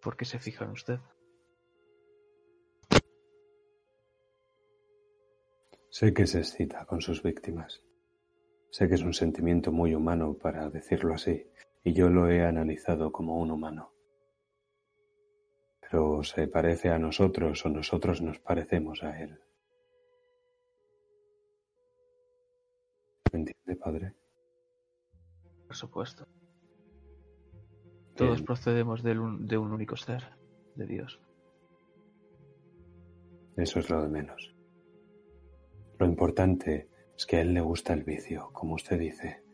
¿Por qué se fija en usted? Sé que se excita con sus víctimas. Sé que es un sentimiento muy humano, para decirlo así, y yo lo he analizado como un humano. Pero se parece a nosotros o nosotros nos parecemos a él. ¿Me entiende, padre? Por supuesto. Todos procedemos de un, de un único ser, de Dios. Eso es lo de menos. Lo importante es que a él le gusta el vicio, como usted dice.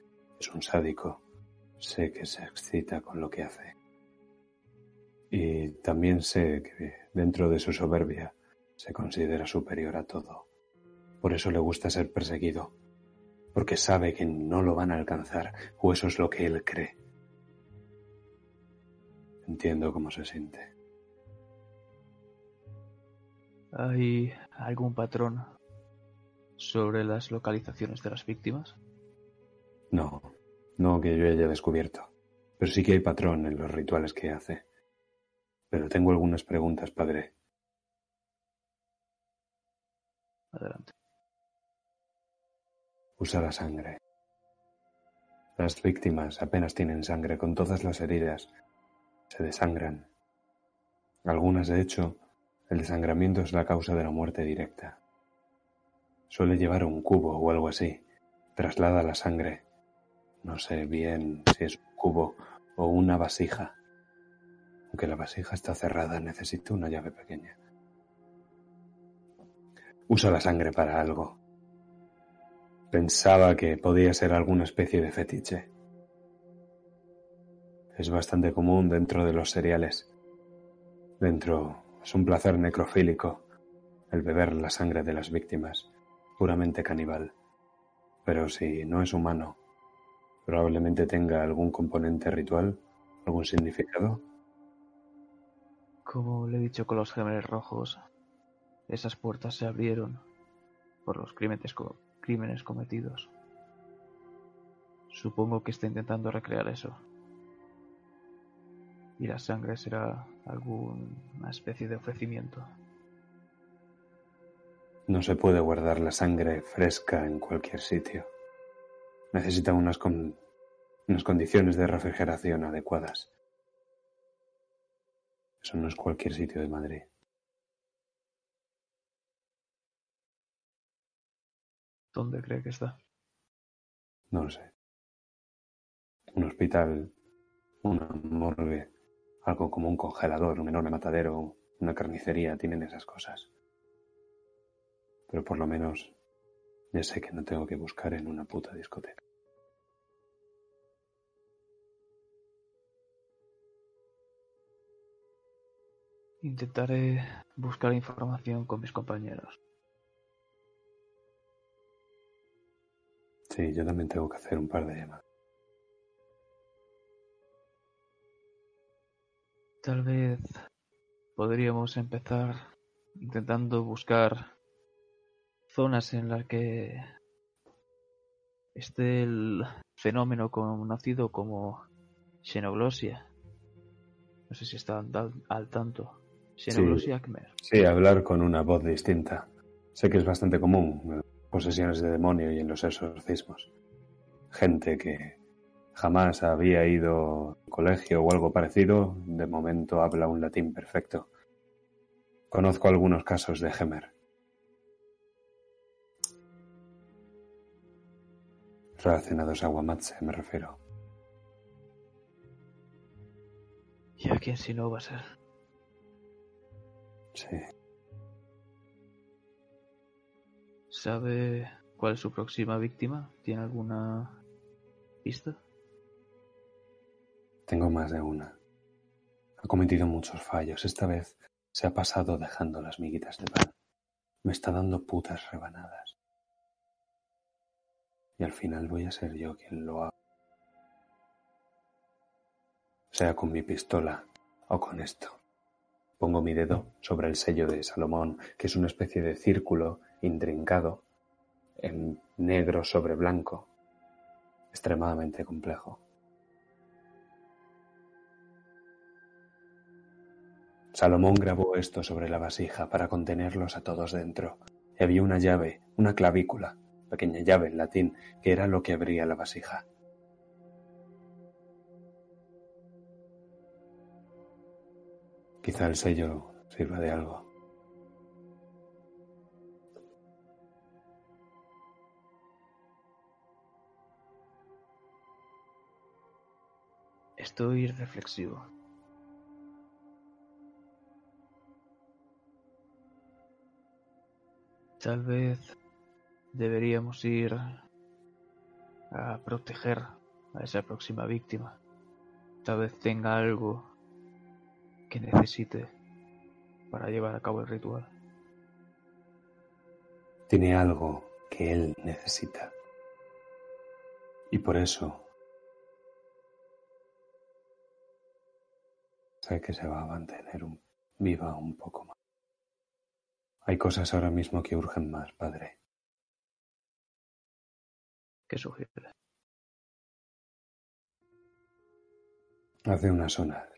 Es un sádico. Sé que se excita con lo que hace. Y también sé que dentro de su soberbia se considera superior a todo. Por eso le gusta ser perseguido, porque sabe que no lo van a alcanzar, o eso es lo que él cree. Entiendo cómo se siente. ¿Hay algún patrón sobre las localizaciones de las víctimas? No, no que yo haya descubierto. Pero sí que hay patrón en los rituales que hace. Pero tengo algunas preguntas, padre. Adelante. Usa la sangre. Las víctimas apenas tienen sangre con todas las heridas se desangran. Algunas, de hecho, el desangramiento es la causa de la muerte directa. Suele llevar un cubo o algo así. Traslada la sangre. No sé bien si es un cubo o una vasija. Aunque la vasija está cerrada, necesito una llave pequeña. Usa la sangre para algo. Pensaba que podía ser alguna especie de fetiche es bastante común dentro de los cereales. Dentro es un placer necrofílico el beber la sangre de las víctimas, puramente caníbal. Pero si no es humano, probablemente tenga algún componente ritual, algún significado. Como le he dicho con los gemelos rojos, esas puertas se abrieron por los crímenes, crímenes cometidos. Supongo que está intentando recrear eso y la sangre será alguna especie de ofrecimiento. No se puede guardar la sangre fresca en cualquier sitio. Necesita unas, unas condiciones de refrigeración adecuadas. Eso no es cualquier sitio de Madrid. ¿Dónde cree que está? No lo sé. Un hospital, una morgue, algo como un congelador, un enorme matadero, una carnicería, tienen esas cosas. Pero por lo menos ya sé que no tengo que buscar en una puta discoteca. Intentaré buscar información con mis compañeros. Sí, yo también tengo que hacer un par de llamadas. Tal vez podríamos empezar intentando buscar zonas en las que esté el fenómeno conocido como xenoglosia. No sé si están al tanto. Xenoglosia sí, Sí, hablar con una voz distinta. Sé que es bastante común en posesiones de demonio y en los exorcismos. Gente que jamás había ido a colegio o algo parecido, de momento habla un latín perfecto. Conozco algunos casos de Gemer. Relacionados a Wamatse, me refiero. ¿Y a quién si no va a ser? Sí. ¿Sabe cuál es su próxima víctima? ¿Tiene alguna pista? Tengo más de una. Ha cometido muchos fallos. Esta vez se ha pasado dejando las miguitas de pan. me está dando putas rebanadas. Y al final voy a ser yo quien lo haga. Sea con mi pistola o con esto. Pongo mi dedo sobre el sello de Salomón, que es una especie de círculo intrincado en negro sobre blanco, extremadamente complejo. Salomón grabó esto sobre la vasija para contenerlos a todos dentro. Y había una llave, una clavícula, pequeña llave en latín, que era lo que abría la vasija. Quizá el sello sirva de algo. Estoy reflexivo. Tal vez deberíamos ir a proteger a esa próxima víctima. Tal vez tenga algo que necesite para llevar a cabo el ritual. Tiene algo que él necesita. Y por eso sé que se va a mantener viva un poco más. Hay cosas ahora mismo que urgen más, padre. ¿Qué sugiere? Hace una zona.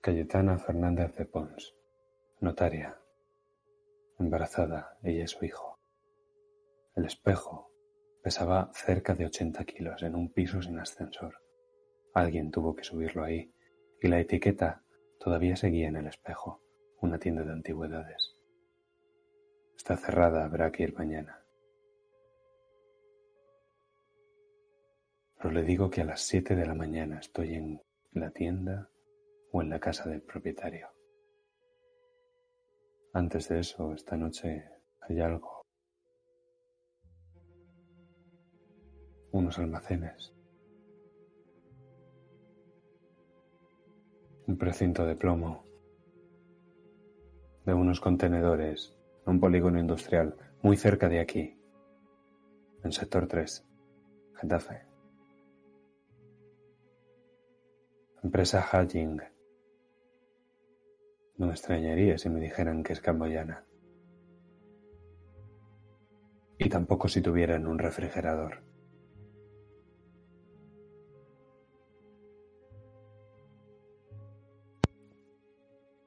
Cayetana Fernández de Pons, notaria, embarazada, ella y su hijo. El espejo pesaba cerca de 80 kilos en un piso sin ascensor. Alguien tuvo que subirlo ahí y la etiqueta todavía seguía en el espejo, una tienda de antigüedades. Está cerrada, habrá que ir mañana. Pero le digo que a las siete de la mañana estoy en la tienda o en la casa del propietario. Antes de eso, esta noche hay algo. Unos almacenes. Un precinto de plomo. De unos contenedores. Un polígono industrial muy cerca de aquí. En sector 3. Getafe. Empresa Hajing. No me extrañaría si me dijeran que es camboyana. Y tampoco si tuvieran un refrigerador.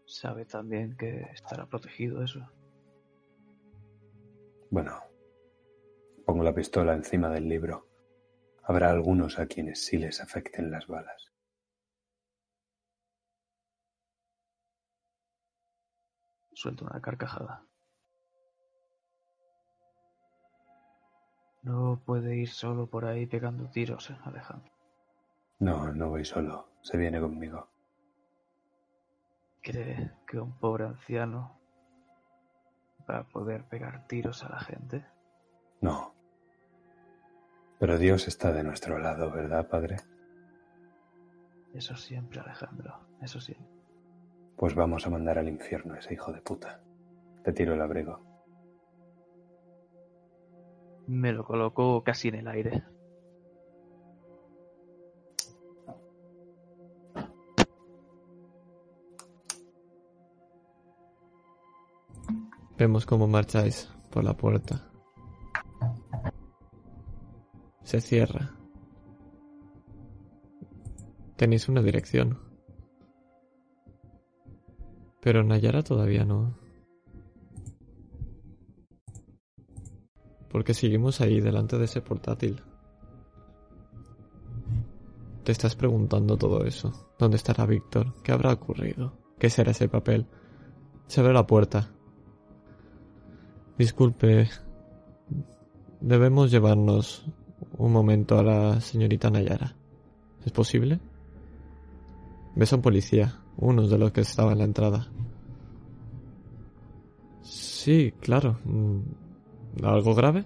Sabe también que estará protegido eso. Bueno, pongo la pistola encima del libro. Habrá algunos a quienes sí les afecten las balas. Suelto una carcajada. No puede ir solo por ahí pegando tiros, ¿eh, Alejandro. No, no voy solo. Se viene conmigo. ¿Cree que un pobre anciano va a poder pegar tiros a la gente? No. Pero Dios está de nuestro lado, ¿verdad, padre? Eso siempre, Alejandro. Eso siempre. Pues vamos a mandar al infierno a ese hijo de puta. Te tiro el abrigo. Me lo coloco casi en el aire. Vemos cómo marcháis por la puerta. Se cierra. Tenéis una dirección. Pero Nayara todavía no. Porque seguimos ahí delante de ese portátil. Te estás preguntando todo eso. ¿Dónde estará Víctor? ¿Qué habrá ocurrido? ¿Qué será ese papel? Se abre la puerta. Disculpe. Debemos llevarnos un momento a la señorita Nayara. ¿Es posible? Ves a un policía, uno de los que estaba en la entrada. Sí, claro. ¿Algo grave?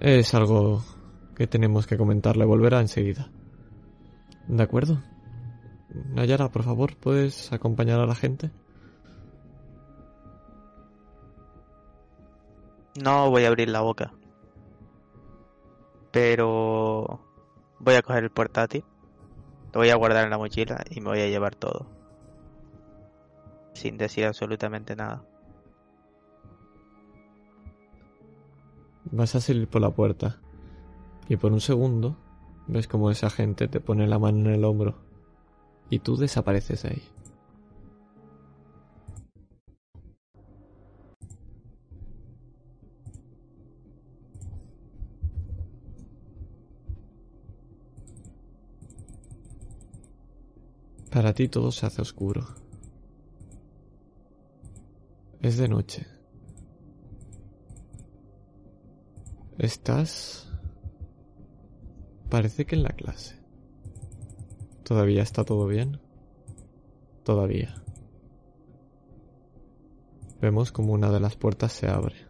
Es algo que tenemos que comentarle. Volverá enseguida. ¿De acuerdo? Nayara, por favor, ¿puedes acompañar a la gente? No voy a abrir la boca. Pero voy a coger el portátil. Lo voy a guardar en la mochila y me voy a llevar todo. Sin decir absolutamente nada. Vas a salir por la puerta. Y por un segundo ves como esa gente te pone la mano en el hombro. Y tú desapareces ahí. Para ti todo se hace oscuro. Es de noche. Estás... Parece que en la clase. ¿Todavía está todo bien? Todavía. Vemos como una de las puertas se abre.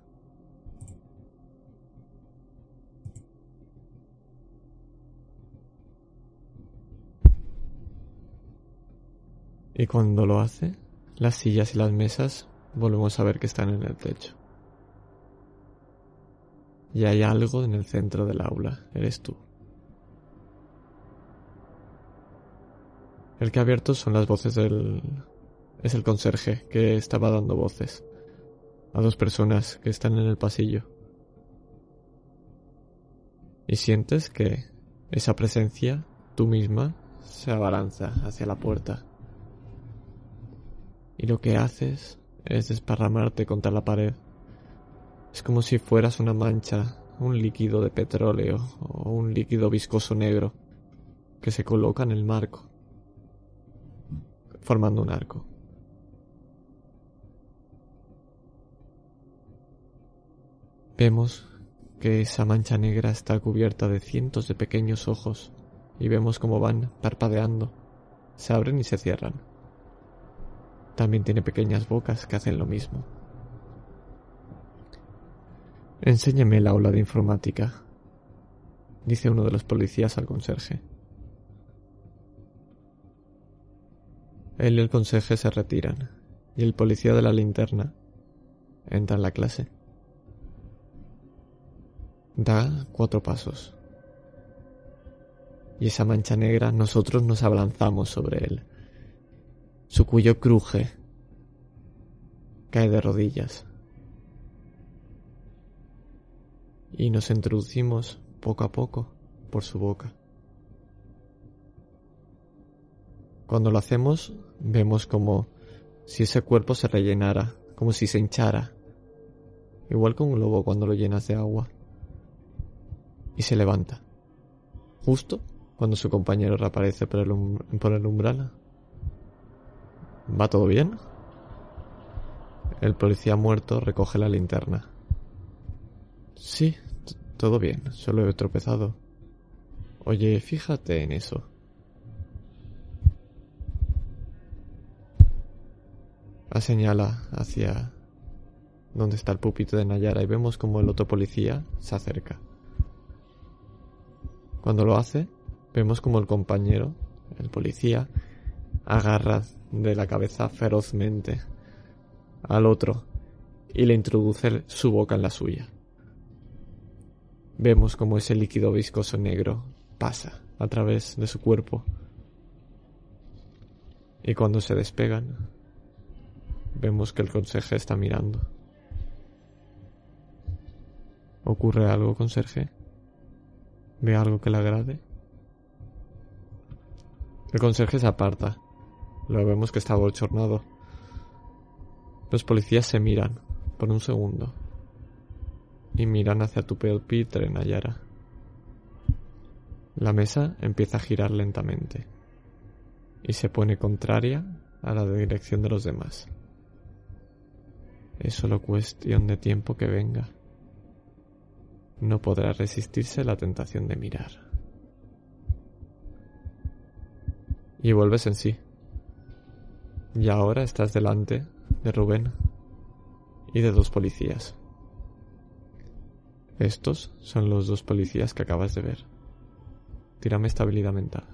Y cuando lo hace, las sillas y las mesas volvemos a ver que están en el techo. Y hay algo en el centro del aula, eres tú. El que ha abierto son las voces del... Es el conserje que estaba dando voces a dos personas que están en el pasillo. Y sientes que esa presencia, tú misma, se abalanza hacia la puerta y lo que haces es desparramarte contra la pared. Es como si fueras una mancha, un líquido de petróleo o un líquido viscoso negro que se coloca en el marco, formando un arco. Vemos que esa mancha negra está cubierta de cientos de pequeños ojos y vemos cómo van parpadeando, se abren y se cierran. También tiene pequeñas bocas que hacen lo mismo. Enséñeme el aula de informática, dice uno de los policías al conserje. Él y el conserje se retiran, y el policía de la linterna entra en la clase. Da cuatro pasos. Y esa mancha negra nosotros nos abalanzamos sobre él su cuello cruje. Cae de rodillas. Y nos introducimos poco a poco por su boca. Cuando lo hacemos, vemos como si ese cuerpo se rellenara, como si se hinchara, igual que un globo cuando lo llenas de agua. Y se levanta, justo cuando su compañero reaparece el, por el umbral ¿Va todo bien? El policía muerto recoge la linterna. Sí, todo bien, solo he tropezado. Oye, fíjate en eso. Señala hacia donde está el pupito de Nayara y vemos como el otro policía se acerca. Cuando lo hace, vemos como el compañero, el policía, agarra de la cabeza ferozmente al otro y le introduce su boca en la suya. Vemos como ese líquido viscoso negro pasa a través de su cuerpo y cuando se despegan vemos que el conserje está mirando. ¿Ocurre algo, conserje? ¿Ve algo que le agrade? El conserje se aparta lo vemos que está bochornado. Los policías se miran por un segundo y miran hacia tu pupitre, Nayara. La mesa empieza a girar lentamente y se pone contraria a la dirección de los demás. Es solo cuestión de tiempo que venga. No podrá resistirse la tentación de mirar. Y vuelves en sí. Y ahora estás delante de Rubén y de dos policías. Estos son los dos policías que acabas de ver. Tírame estabilidad mental.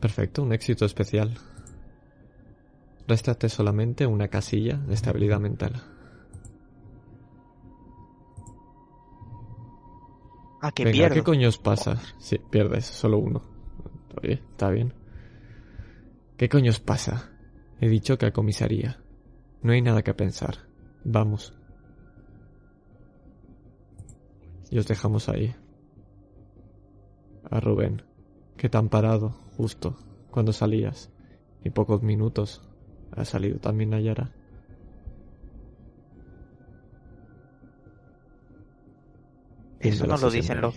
Perfecto, un éxito especial. Réstate solamente una casilla de estabilidad mental. Ah, que Venga, pierdo. ¿qué coño os pasa? Sí, pierdes, solo uno. Oye, está bien. ¿Qué coño os pasa? He dicho que a comisaría. No hay nada que pensar. Vamos. Y os dejamos ahí. A Rubén, que te han parado justo cuando salías. Y pocos minutos ha salido también Nayara. Eso no lo dicen los...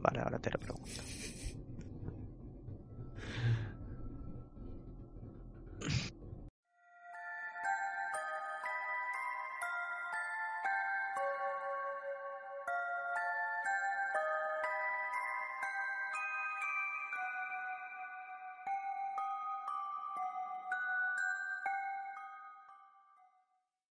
Vale, ahora te lo pregunto.